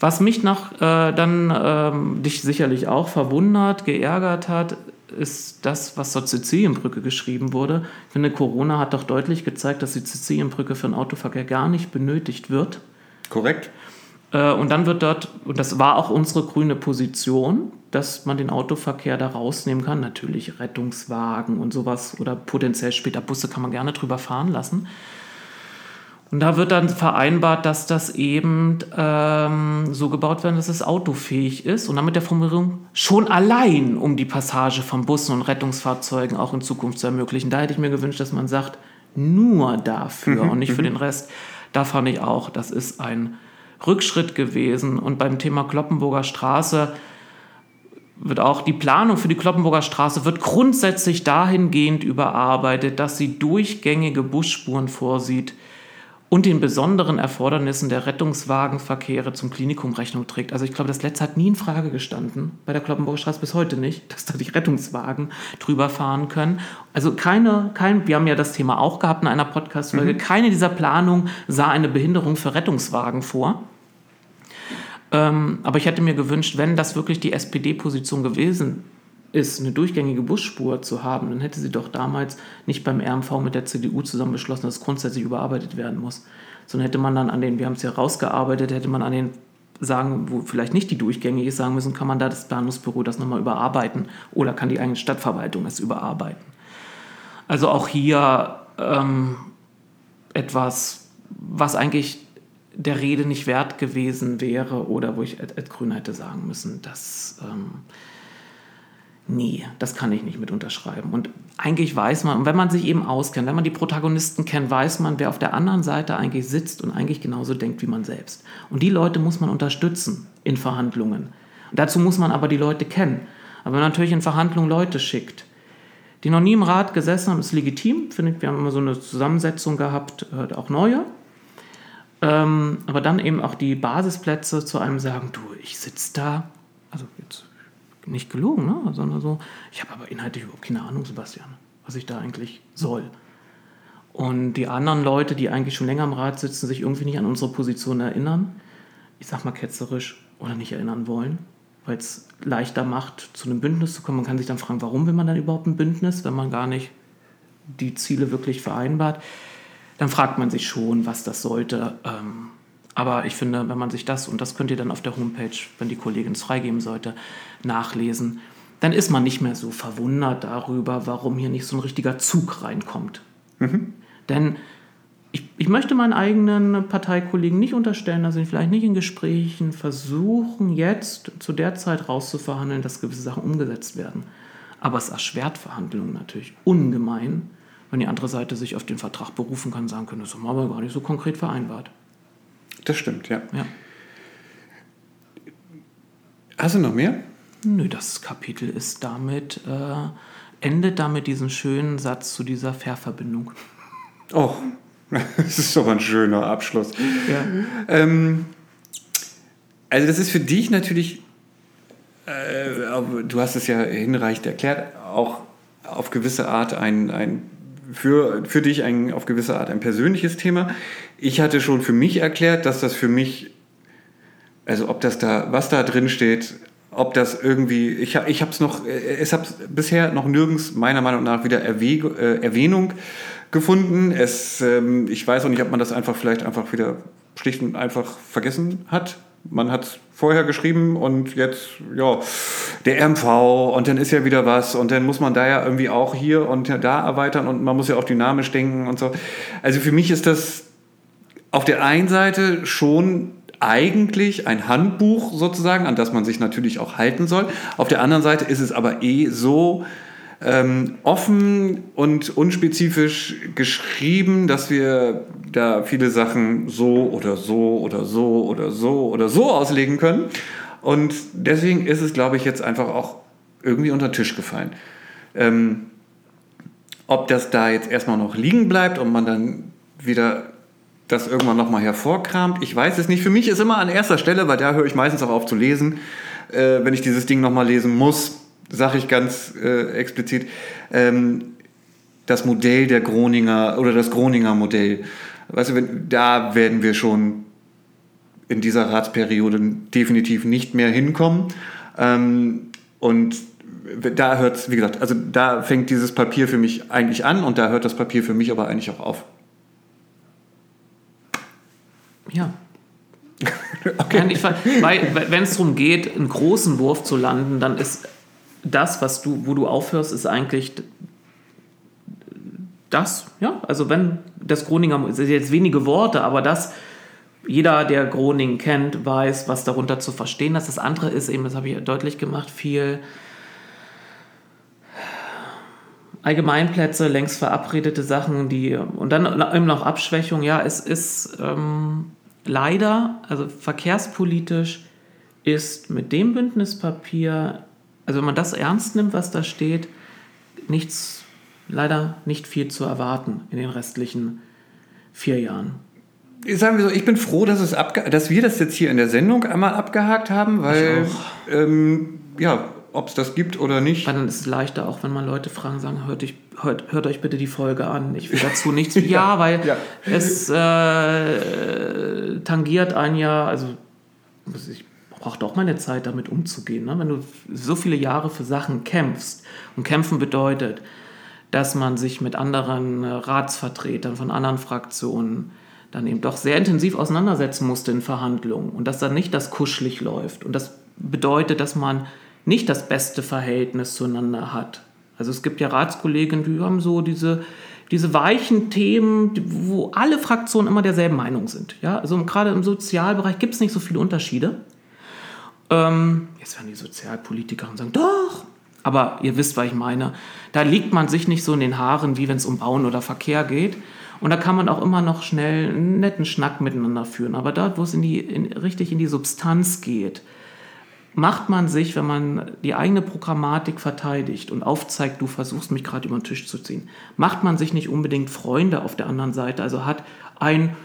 Was mich noch äh, dann ähm, dich sicherlich auch verwundert, geärgert hat, ist das, was zur Sizilienbrücke geschrieben wurde. Ich finde, Corona hat doch deutlich gezeigt, dass die Sizilienbrücke für den Autoverkehr gar nicht benötigt wird. Korrekt. Äh, und dann wird dort, und das war auch unsere grüne Position, dass man den Autoverkehr da rausnehmen kann. Natürlich Rettungswagen und sowas oder potenziell später Busse kann man gerne drüber fahren lassen. Und da wird dann vereinbart, dass das eben ähm, so gebaut wird, dass es autofähig ist und dann mit der Formulierung schon allein, um die Passage von Bussen und Rettungsfahrzeugen auch in Zukunft zu ermöglichen. Da hätte ich mir gewünscht, dass man sagt, nur dafür mhm, und nicht für mhm. den Rest. Da fand ich auch, das ist ein Rückschritt gewesen. Und beim Thema Kloppenburger Straße wird auch die Planung für die Kloppenburger Straße wird grundsätzlich dahingehend überarbeitet, dass sie durchgängige Busspuren vorsieht, und den besonderen Erfordernissen der Rettungswagenverkehre zum Klinikum Rechnung trägt. Also ich glaube, das letzte hat nie in Frage gestanden, bei der Kloppenburger Straße bis heute nicht, dass da die Rettungswagen drüber fahren können. Also keine, kein, wir haben ja das Thema auch gehabt in einer Podcast-Folge, mhm. keine dieser Planungen sah eine Behinderung für Rettungswagen vor. Ähm, aber ich hätte mir gewünscht, wenn das wirklich die SPD-Position gewesen ist, eine durchgängige Busspur zu haben, dann hätte sie doch damals nicht beim RMV mit der CDU zusammen beschlossen, dass es grundsätzlich überarbeitet werden muss. Sondern hätte man dann an den, wir haben es ja rausgearbeitet, hätte man an den sagen, wo vielleicht nicht die durchgängig ist, sagen müssen, kann man da das Planungsbüro das nochmal überarbeiten oder kann die eigene Stadtverwaltung es überarbeiten. Also auch hier ähm, etwas, was eigentlich der Rede nicht wert gewesen wäre oder wo ich als Grün hätte sagen müssen, dass ähm, nee, das kann ich nicht mit unterschreiben. Und eigentlich weiß man, und wenn man sich eben auskennt, wenn man die Protagonisten kennt, weiß man, wer auf der anderen Seite eigentlich sitzt und eigentlich genauso denkt wie man selbst. Und die Leute muss man unterstützen in Verhandlungen. Und dazu muss man aber die Leute kennen. Aber wenn man natürlich in Verhandlungen Leute schickt, die noch nie im Rat gesessen haben, ist legitim. Finde ich, wir haben immer so eine Zusammensetzung gehabt, äh, auch neue. Ähm, aber dann eben auch die Basisplätze zu einem sagen, du, ich sitze da, nicht gelogen, ne? sondern so, ich habe aber inhaltlich überhaupt keine Ahnung, Sebastian, was ich da eigentlich soll. Und die anderen Leute, die eigentlich schon länger im Rat sitzen, sich irgendwie nicht an unsere Position erinnern, ich sag mal ketzerisch, oder nicht erinnern wollen, weil es leichter macht, zu einem Bündnis zu kommen. Man kann sich dann fragen, warum will man dann überhaupt ein Bündnis, wenn man gar nicht die Ziele wirklich vereinbart. Dann fragt man sich schon, was das sollte. Ähm, aber ich finde, wenn man sich das, und das könnt ihr dann auf der Homepage, wenn die Kollegin es freigeben sollte, nachlesen, dann ist man nicht mehr so verwundert darüber, warum hier nicht so ein richtiger Zug reinkommt. Mhm. Denn ich, ich, möchte meinen eigenen Parteikollegen nicht unterstellen, dass sie vielleicht nicht in Gesprächen versuchen, jetzt zu der Zeit rauszuverhandeln, dass gewisse Sachen umgesetzt werden. Aber es erschwert Verhandlungen natürlich ungemein, wenn die andere Seite sich auf den Vertrag berufen kann und sagen kann, das haben wir aber gar nicht so konkret vereinbart. Das stimmt, ja. ja. Hast du noch mehr? Nö, das Kapitel ist damit, äh, endet damit diesen schönen Satz zu dieser Fährverbindung. Oh, <laughs> das ist doch ein schöner Abschluss. Ja. Ähm, also das ist für dich natürlich, äh, du hast es ja hinreichend erklärt, auch auf gewisse Art ein, ein für, für dich ein, auf gewisse Art ein persönliches Thema. Ich hatte schon für mich erklärt, dass das für mich, also ob das da, was da drin steht, ob das irgendwie, ich, ich habe es noch, es habe bisher noch nirgends meiner Meinung nach wieder Erwäg, äh, Erwähnung gefunden. Es, ähm, ich weiß auch nicht, ob man das einfach vielleicht einfach wieder schlicht und einfach vergessen hat. Man hat es vorher geschrieben und jetzt, ja, der MV und dann ist ja wieder was und dann muss man da ja irgendwie auch hier und da erweitern und man muss ja auch dynamisch denken und so. Also für mich ist das auf der einen Seite schon eigentlich ein Handbuch sozusagen, an das man sich natürlich auch halten soll. Auf der anderen Seite ist es aber eh so ähm, offen und unspezifisch geschrieben, dass wir da viele Sachen so oder so oder so oder so oder so auslegen können. Und deswegen ist es, glaube ich, jetzt einfach auch irgendwie unter den Tisch gefallen. Ähm, ob das da jetzt erstmal noch liegen bleibt und man dann wieder das irgendwann nochmal hervorkramt, ich weiß es nicht. Für mich ist immer an erster Stelle, weil da höre ich meistens auch auf zu lesen, äh, wenn ich dieses Ding nochmal lesen muss, sage ich ganz äh, explizit, ähm, das Modell der Groninger oder das Groninger Modell. Weißt du, wenn, da werden wir schon in dieser Ratsperiode definitiv nicht mehr hinkommen. Ähm, und da hört es, wie gesagt, also da fängt dieses Papier für mich eigentlich an und da hört das Papier für mich aber eigentlich auch auf. Ja. <laughs> okay. weil, wenn es darum geht, einen großen Wurf zu landen, dann ist das, was du, wo du aufhörst, ist eigentlich das, ja, also wenn das Groninger, das sind jetzt wenige Worte, aber das, jeder, der Groningen kennt, weiß, was darunter zu verstehen ist. Das andere ist eben, das habe ich deutlich gemacht, viel Allgemeinplätze, längst verabredete Sachen, die und dann eben noch Abschwächung. Ja, es ist ähm, leider, also verkehrspolitisch ist mit dem Bündnispapier, also wenn man das ernst nimmt, was da steht, nichts, leider nicht viel zu erwarten in den restlichen vier Jahren. Sagen wir so, ich bin froh, dass, es dass wir das jetzt hier in der Sendung einmal abgehakt haben, weil ähm, ja, ob es das gibt oder nicht. Weil dann ist es leichter, auch wenn man Leute fragen, sagen, hört, ich, hört, hört euch bitte die Folge an. Ich will dazu nichts. <laughs> ja, ja, weil ja. es äh, tangiert ein ja, also ich brauche auch meine Zeit, damit umzugehen. Ne? Wenn du so viele Jahre für Sachen kämpfst und kämpfen bedeutet, dass man sich mit anderen äh, Ratsvertretern von anderen Fraktionen dann eben doch sehr intensiv auseinandersetzen musste in Verhandlungen und dass dann nicht das kuschelig läuft. Und das bedeutet, dass man nicht das beste Verhältnis zueinander hat. Also es gibt ja Ratskollegen, die haben so diese, diese weichen Themen, wo alle Fraktionen immer derselben Meinung sind. Ja? Also gerade im Sozialbereich gibt es nicht so viele Unterschiede. Ähm, jetzt werden die Sozialpolitiker und sagen, doch, aber ihr wisst, was ich meine. Da liegt man sich nicht so in den Haaren, wie wenn es um Bauen oder Verkehr geht. Und da kann man auch immer noch schnell einen netten Schnack miteinander führen. Aber dort, wo es in die, in, richtig in die Substanz geht, macht man sich, wenn man die eigene Programmatik verteidigt und aufzeigt, du versuchst mich gerade über den Tisch zu ziehen, macht man sich nicht unbedingt Freunde auf der anderen Seite, also hat ein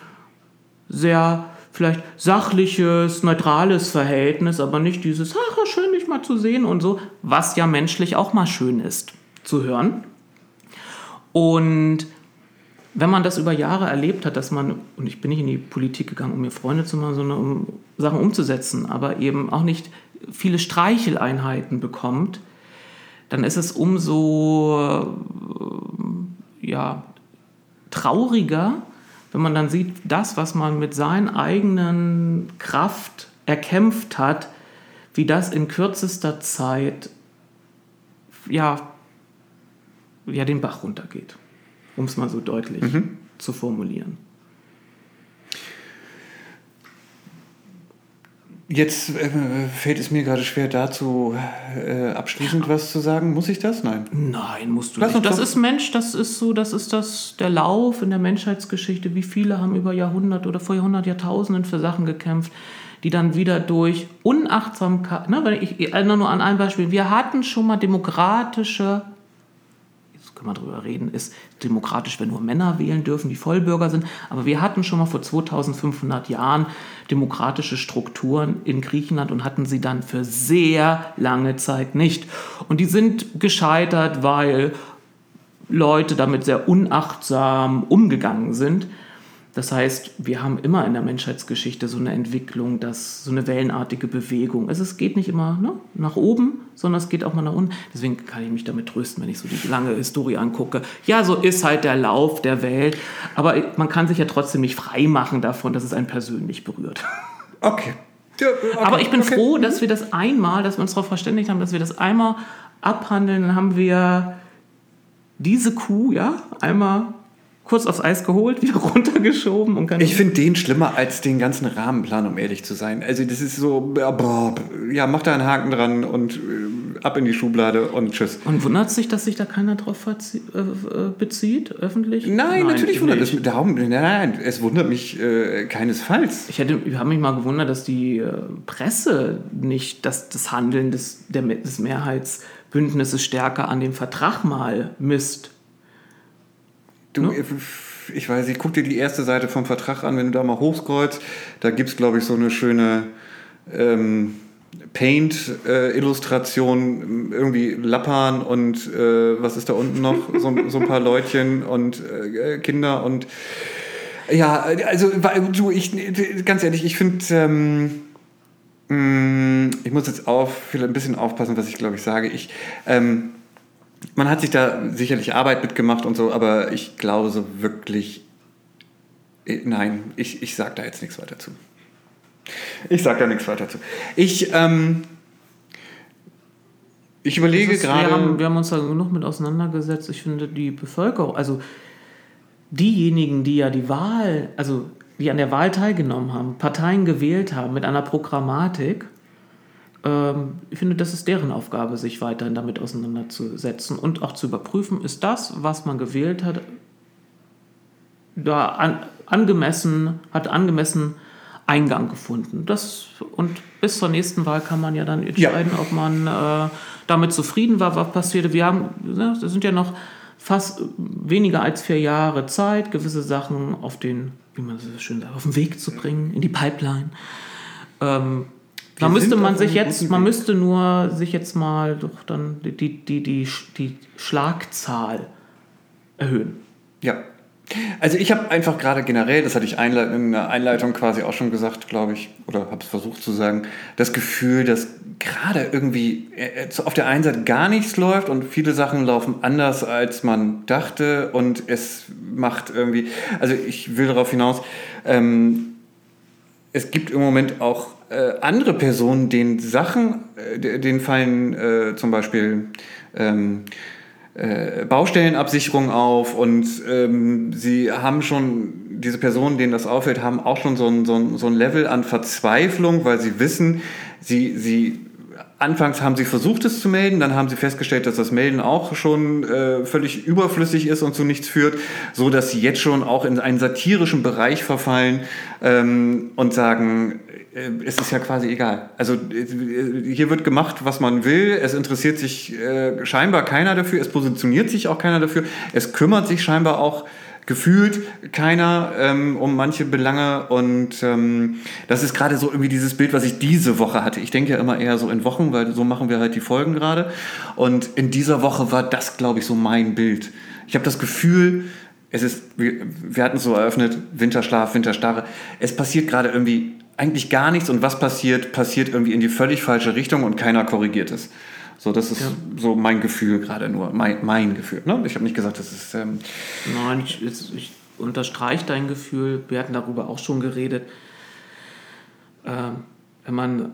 sehr vielleicht sachliches, neutrales Verhältnis, aber nicht dieses, ach, schön dich mal zu sehen und so, was ja menschlich auch mal schön ist zu hören. Und wenn man das über Jahre erlebt hat, dass man, und ich bin nicht in die Politik gegangen, um mir Freunde zu machen, sondern um Sachen umzusetzen, aber eben auch nicht viele Streicheleinheiten bekommt, dann ist es umso äh, ja, trauriger, wenn man dann sieht, das, was man mit seinen eigenen Kraft erkämpft hat, wie das in kürzester Zeit ja, ja den Bach runtergeht, um es mal so deutlich mhm. zu formulieren. Jetzt äh, fällt es mir gerade schwer dazu, äh, abschließend was zu sagen. Muss ich das? Nein. Nein, musst du Lass nicht. Das ist Mensch, das ist so, das ist das, der Lauf in der Menschheitsgeschichte. Wie viele haben über Jahrhundert oder vor Jahrhundert, Jahrtausenden für Sachen gekämpft, die dann wieder durch Unachtsamkeit, ne, ich, ich erinnere nur an ein Beispiel, wir hatten schon mal demokratische können wir drüber reden, ist demokratisch, wenn nur Männer wählen dürfen, die Vollbürger sind. Aber wir hatten schon mal vor 2500 Jahren demokratische Strukturen in Griechenland und hatten sie dann für sehr lange Zeit nicht. Und die sind gescheitert, weil Leute damit sehr unachtsam umgegangen sind. Das heißt, wir haben immer in der Menschheitsgeschichte so eine Entwicklung, dass so eine wellenartige Bewegung. Also es geht nicht immer ne, nach oben, sondern es geht auch mal nach unten. Deswegen kann ich mich damit trösten, wenn ich so die lange Historie angucke. Ja, so ist halt der Lauf der Welt. Aber man kann sich ja trotzdem nicht frei machen davon, dass es einen persönlich berührt. <laughs> Okay. Ja, okay. Aber ich bin okay. froh, dass wir das einmal, dass wir uns darauf verständigt haben, dass wir das einmal abhandeln. Dann haben wir diese Kuh, ja, einmal kurz aufs Eis geholt, <laughs> wieder runtergeschoben und kann. Ich finde den schlimmer als den ganzen Rahmenplan, um ehrlich zu sein. Also das ist so, ja, mach da einen Haken dran und äh, ab in die Schublade und tschüss. Und wundert sich, dass sich da keiner drauf äh, äh, bezieht, öffentlich? Nein, nein natürlich wundert es mich. Darum, nein, nein, es wundert mich äh, keinesfalls. Ich, hätte, ich habe mich mal gewundert, dass die Presse nicht das, das Handeln des, der, des Mehrheitsbündnisses stärker an dem Vertrag mal misst Du, ne? ich weiß, ich guck dir die erste Seite vom Vertrag an, wenn du da mal hochscrollst, da gibt es, glaube ich, so eine schöne ähm, Paint-Illustration, äh, irgendwie Lappan und äh, was ist da unten noch? <laughs> So, so ein paar Leutchen und äh, Kinder und ja, also du, ich, ganz ehrlich, ich finde, ähm, mm, ich muss jetzt auf, ein bisschen aufpassen, was ich glaube ich sage. Ich, ähm, man hat sich da sicherlich Arbeit mitgemacht und so, aber ich glaube so wirklich, äh, nein, ich, ich sage da jetzt nichts weiter zu. Ich sage da nichts weiter zu. Ich, ähm, ich überlege gerade. Wir haben, wir haben uns da genug mit auseinandergesetzt. Ich finde, die Bevölkerung, also diejenigen, die ja die Wahl, also die an der Wahl teilgenommen haben, Parteien gewählt haben mit einer Programmatik, ich finde, das ist deren Aufgabe, sich weiterhin damit auseinanderzusetzen und auch zu überprüfen, ist das, was man gewählt hat, da an, angemessen, hat angemessen Eingang gefunden. Das, und bis zur nächsten Wahl kann man ja dann entscheiden, ja. ob man äh, damit zufrieden war, was passierte. Wir haben, ne, das sind ja noch fast weniger als vier Jahre Zeit, gewisse Sachen auf den, wie man so schön sagt, auf den Weg zu bringen, in die Pipeline. Ähm, da müsste man sich jetzt, man müsste nur sich jetzt mal doch dann die, die, die, die Schlagzahl erhöhen. Ja. Also ich habe einfach gerade generell, das hatte ich in der Einleitung quasi auch schon gesagt, glaube ich, oder habe es versucht zu sagen, das Gefühl, dass gerade irgendwie äh, auf der einen Seite gar nichts läuft und viele Sachen laufen anders, als man dachte und es macht irgendwie, also ich will darauf hinaus, ähm, es gibt im Moment auch äh, andere Personen, denen Sachen, äh, denen fallen äh, zum Beispiel ähm, äh, Baustellenabsicherung auf und ähm, sie haben schon, diese Personen, denen das auffällt, haben auch schon so ein, so ein, so ein Level an Verzweiflung, weil sie wissen, sie, sie Anfangs haben sie versucht, es zu melden, dann haben sie festgestellt, dass das Melden auch schon äh, völlig überflüssig ist und zu nichts führt, so dass sie jetzt schon auch in einen satirischen Bereich verfallen ähm, und sagen, äh, es ist ja quasi egal. Also äh, hier wird gemacht, was man will. Es interessiert sich äh, scheinbar keiner dafür. Es positioniert sich auch keiner dafür. Es kümmert sich scheinbar auch gefühlt keiner ähm, um manche Belange und ähm, das ist gerade so irgendwie dieses Bild, was ich diese Woche hatte. Ich denke ja immer eher so in Wochen, weil so machen wir halt die Folgen gerade und in dieser Woche war das, glaube ich, so mein Bild. Ich habe das Gefühl, es ist, wir, wir hatten es so eröffnet, Winterschlaf, Winterstarre. Es passiert gerade irgendwie eigentlich gar nichts und was passiert, passiert irgendwie in die völlig falsche Richtung und keiner korrigiert es. So, das ist ja. so mein Gefühl gerade nur, mein, mein Gefühl. Ne? Ich habe nicht gesagt, das ist. Ähm Nein, ich, ich unterstreiche dein Gefühl. Wir hatten darüber auch schon geredet. Ähm, wenn man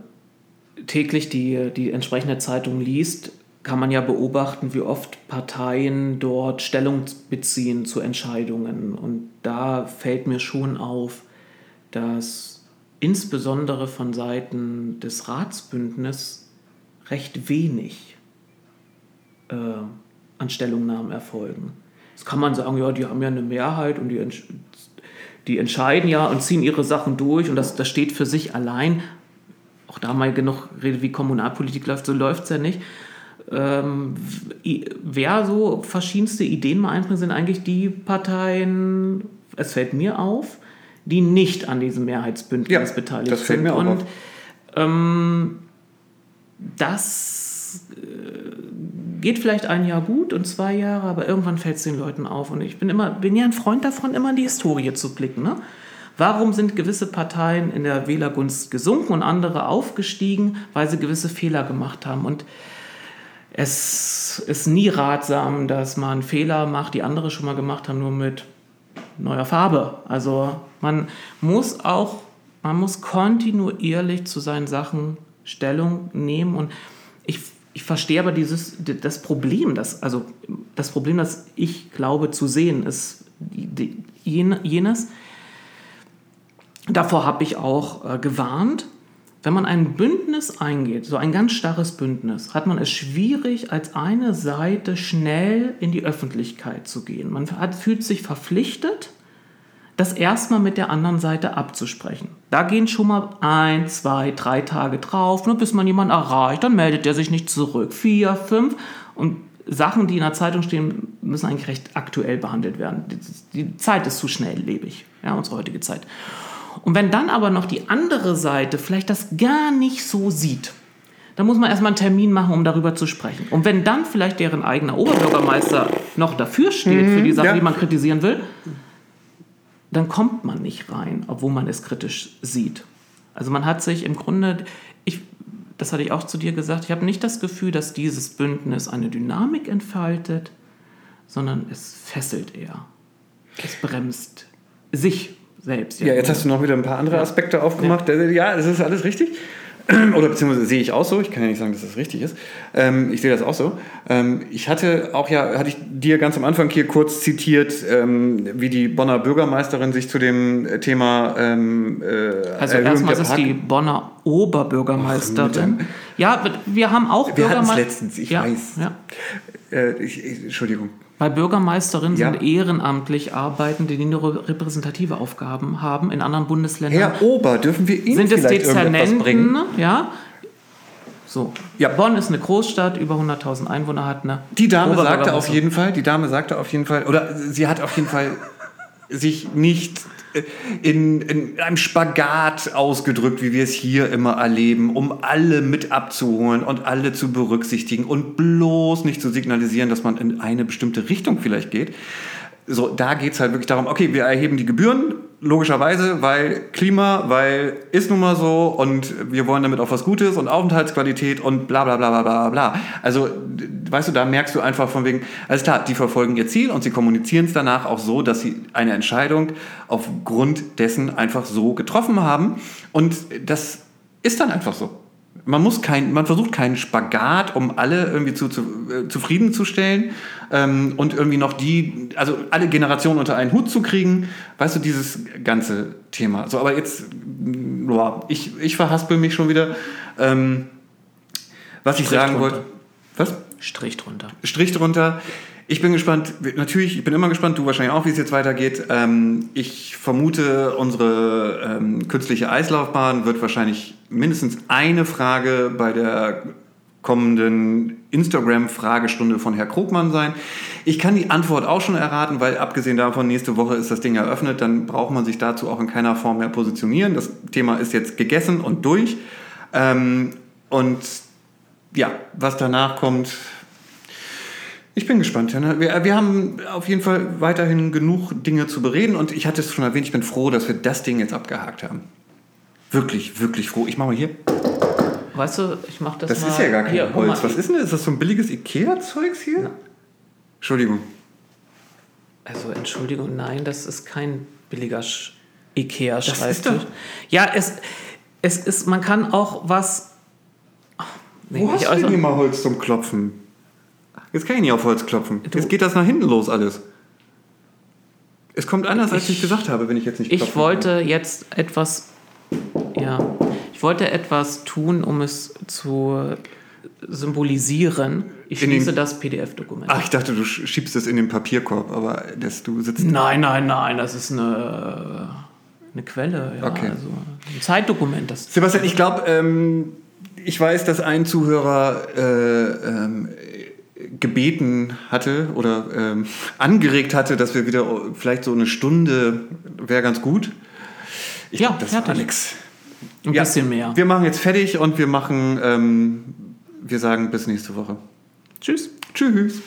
täglich die, die entsprechende Zeitung liest, kann man ja beobachten, wie oft Parteien dort Stellung beziehen zu Entscheidungen. Und da fällt mir schon auf, dass insbesondere von Seiten des Ratsbündnisses recht wenig äh, an Stellungnahmen erfolgen. Jetzt kann man sagen, ja, die haben ja eine Mehrheit und die, die entscheiden ja und ziehen ihre Sachen durch und das, das steht für sich allein. Auch da mal genug Rede, wie Kommunalpolitik läuft, so läuft es ja nicht. Ähm, wer so verschiedenste Ideen mal einbringt, sind eigentlich die Parteien, es fällt mir auf, die nicht an diesem Mehrheitsbündnis ja, beteiligt das sind. Und ähm, das äh, geht vielleicht ein Jahr gut und zwei Jahre, aber irgendwann fällt es den Leuten auf. Und ich bin immer, bin ja ein Freund davon, immer in die Historie zu blicken. Ne? Warum sind gewisse Parteien in der Wählergunst gesunken und andere aufgestiegen, weil sie gewisse Fehler gemacht haben? Und es ist nie ratsam, dass man Fehler macht, die andere schon mal gemacht haben, nur mit neuer Farbe. Also man muss auch, man muss kontinuierlich zu seinen Sachen Stellung nehmen und ich, ich verstehe aber dieses, das Problem, das, also das Problem, das ich glaube zu sehen, ist jenes, davor habe ich auch äh, gewarnt, wenn man ein Bündnis eingeht, so ein ganz starres Bündnis, hat man es schwierig, als eine Seite schnell in die Öffentlichkeit zu gehen. Man hat, fühlt sich verpflichtet, das erstmal mit der anderen Seite abzusprechen. Da gehen schon mal ein, zwei, drei Tage drauf, nur bis man jemanden erreicht, dann meldet er sich nicht zurück. Vier, fünf und Sachen, die in der Zeitung stehen, müssen eigentlich recht aktuell behandelt werden. Die, die Zeit ist zu schnelllebig, ja, unsere heutige Zeit. Und wenn dann aber noch die andere Seite vielleicht das gar nicht so sieht, dann muss man erstmal einen Termin machen, um darüber zu sprechen. Und wenn dann vielleicht deren eigener Oberbürgermeister noch dafür steht, mhm, für die Sachen, ja. die man kritisieren will, dann kommt man nicht rein, obwohl man es kritisch sieht. Also man hat sich im Grunde, ich, das hatte ich auch zu dir gesagt, ich habe nicht das Gefühl, dass dieses Bündnis eine Dynamik entfaltet, sondern es fesselt eher. Es bremst sich selbst. Ja, jetzt hast du noch wieder ein paar andere Aspekte aufgemacht. Ja, ja das ist alles richtig. <clears throat> oder beziehungsweise sehe ich auch so, ich kann ja nicht sagen, dass das richtig ist. Ähm, ich sehe das auch so. Ähm, ich hatte auch ja, hatte ich dir ganz am Anfang hier kurz zitiert, ähm, wie die Bonner Bürgermeisterin sich zu dem Thema ähm, äh, Also erstmal ist die Bonner Oberbürgermeisterin. ja, wir haben auch wir Bürgermeister. letztens, ich ja, weiß. Ja. Äh, ich, Entschuldigung. Weil Bürgermeisterinnen ja. sind ehrenamtlich Arbeitende, die nur repräsentative Aufgaben haben in anderen Bundesländern. Herr Ober, dürfen wir Ihnen sind vielleicht Dezernenten, bringen? Ja. So. Ja. Bonn ist eine Großstadt, über 100.000 Einwohner hat eine. Die Dame sagte auf jeden Fall, die Dame sagte auf jeden Fall, oder sie hat auf jeden Fall sich nicht in, in einem Spagat ausgedrückt, wie wir es hier immer erleben, um alle mit abzuholen und alle zu berücksichtigen und bloß nicht zu signalisieren, dass man in eine bestimmte Richtung vielleicht geht. So, da geht es halt wirklich darum, okay, wir erheben die Gebühren, logischerweise, weil Klima, weil ist nun mal so und wir wollen damit auch was Gutes und Aufenthaltsqualität und bla bla bla bla bla bla. Also, weißt du, da merkst du einfach von wegen, alles klar, die verfolgen ihr Ziel und sie kommunizieren es danach auch so, dass sie eine Entscheidung aufgrund dessen einfach so getroffen haben und das ist dann einfach so. Man, muss kein, man versucht keinen Spagat, um alle irgendwie zu, zu, äh, zufriedenzustellen ähm, und irgendwie noch die, also alle Generationen unter einen Hut zu kriegen. Weißt du, dieses ganze Thema. So, aber jetzt, boah, ich, ich verhaspel mich schon wieder. Ähm, was Strich ich sagen wollte. Was? Strich drunter. Strich drunter. Ich bin gespannt, natürlich, ich bin immer gespannt, du wahrscheinlich auch, wie es jetzt weitergeht. Ähm, ich vermute, unsere ähm, künstliche Eislaufbahn wird wahrscheinlich mindestens eine Frage bei der kommenden Instagram-Fragestunde von Herr Krogmann sein. Ich kann die Antwort auch schon erraten, weil abgesehen davon, nächste Woche ist das Ding eröffnet, dann braucht man sich dazu auch in keiner Form mehr positionieren. Das Thema ist jetzt gegessen und durch. Ähm, und ja, was danach kommt, ich bin gespannt. Wir, wir haben auf jeden Fall weiterhin genug Dinge zu bereden und ich hatte es schon erwähnt, ich bin froh, dass wir das Ding jetzt abgehakt haben. Wirklich, wirklich froh. Ich mache mal hier. Weißt du, ich mache das Das mal ist ja gar kein hier, Holz. Was ist denn das? Ist das so ein billiges Ikea-Zeugs hier? Ja. Entschuldigung. Also Entschuldigung, nein, das ist kein billiger Ikea-Schreibtisch. Ja, es, es ist, man kann auch was... Nee, Wo hast du denn immer Holz zum Klopfen? Jetzt kann ich nicht auf Holz klopfen. Du, jetzt geht das nach hinten los alles. Es kommt anders, als ich, ich gesagt habe, wenn ich jetzt nicht Ich wollte kann. jetzt etwas, ja, ich wollte etwas tun, um es zu symbolisieren. Ich in schließe den, das PDF-Dokument. Ach, ich dachte, du schiebst es in den Papierkorb, aber dass du sitzt. Nein, nein, nein, das ist eine, eine Quelle, ja, okay. also ein Zeitdokument. Das Sebastian, ich glaube, ähm, ich weiß, dass ein Zuhörer äh, ähm, gebeten hatte oder ähm, <laughs> angeregt hatte, dass wir wieder vielleicht so eine Stunde wäre ganz gut. Ich ja, glaub, das fertig. war nix. Ein ja, bisschen mehr. Wir machen jetzt fertig und wir machen, ähm, wir sagen bis nächste Woche. Tschüss. Tschüss.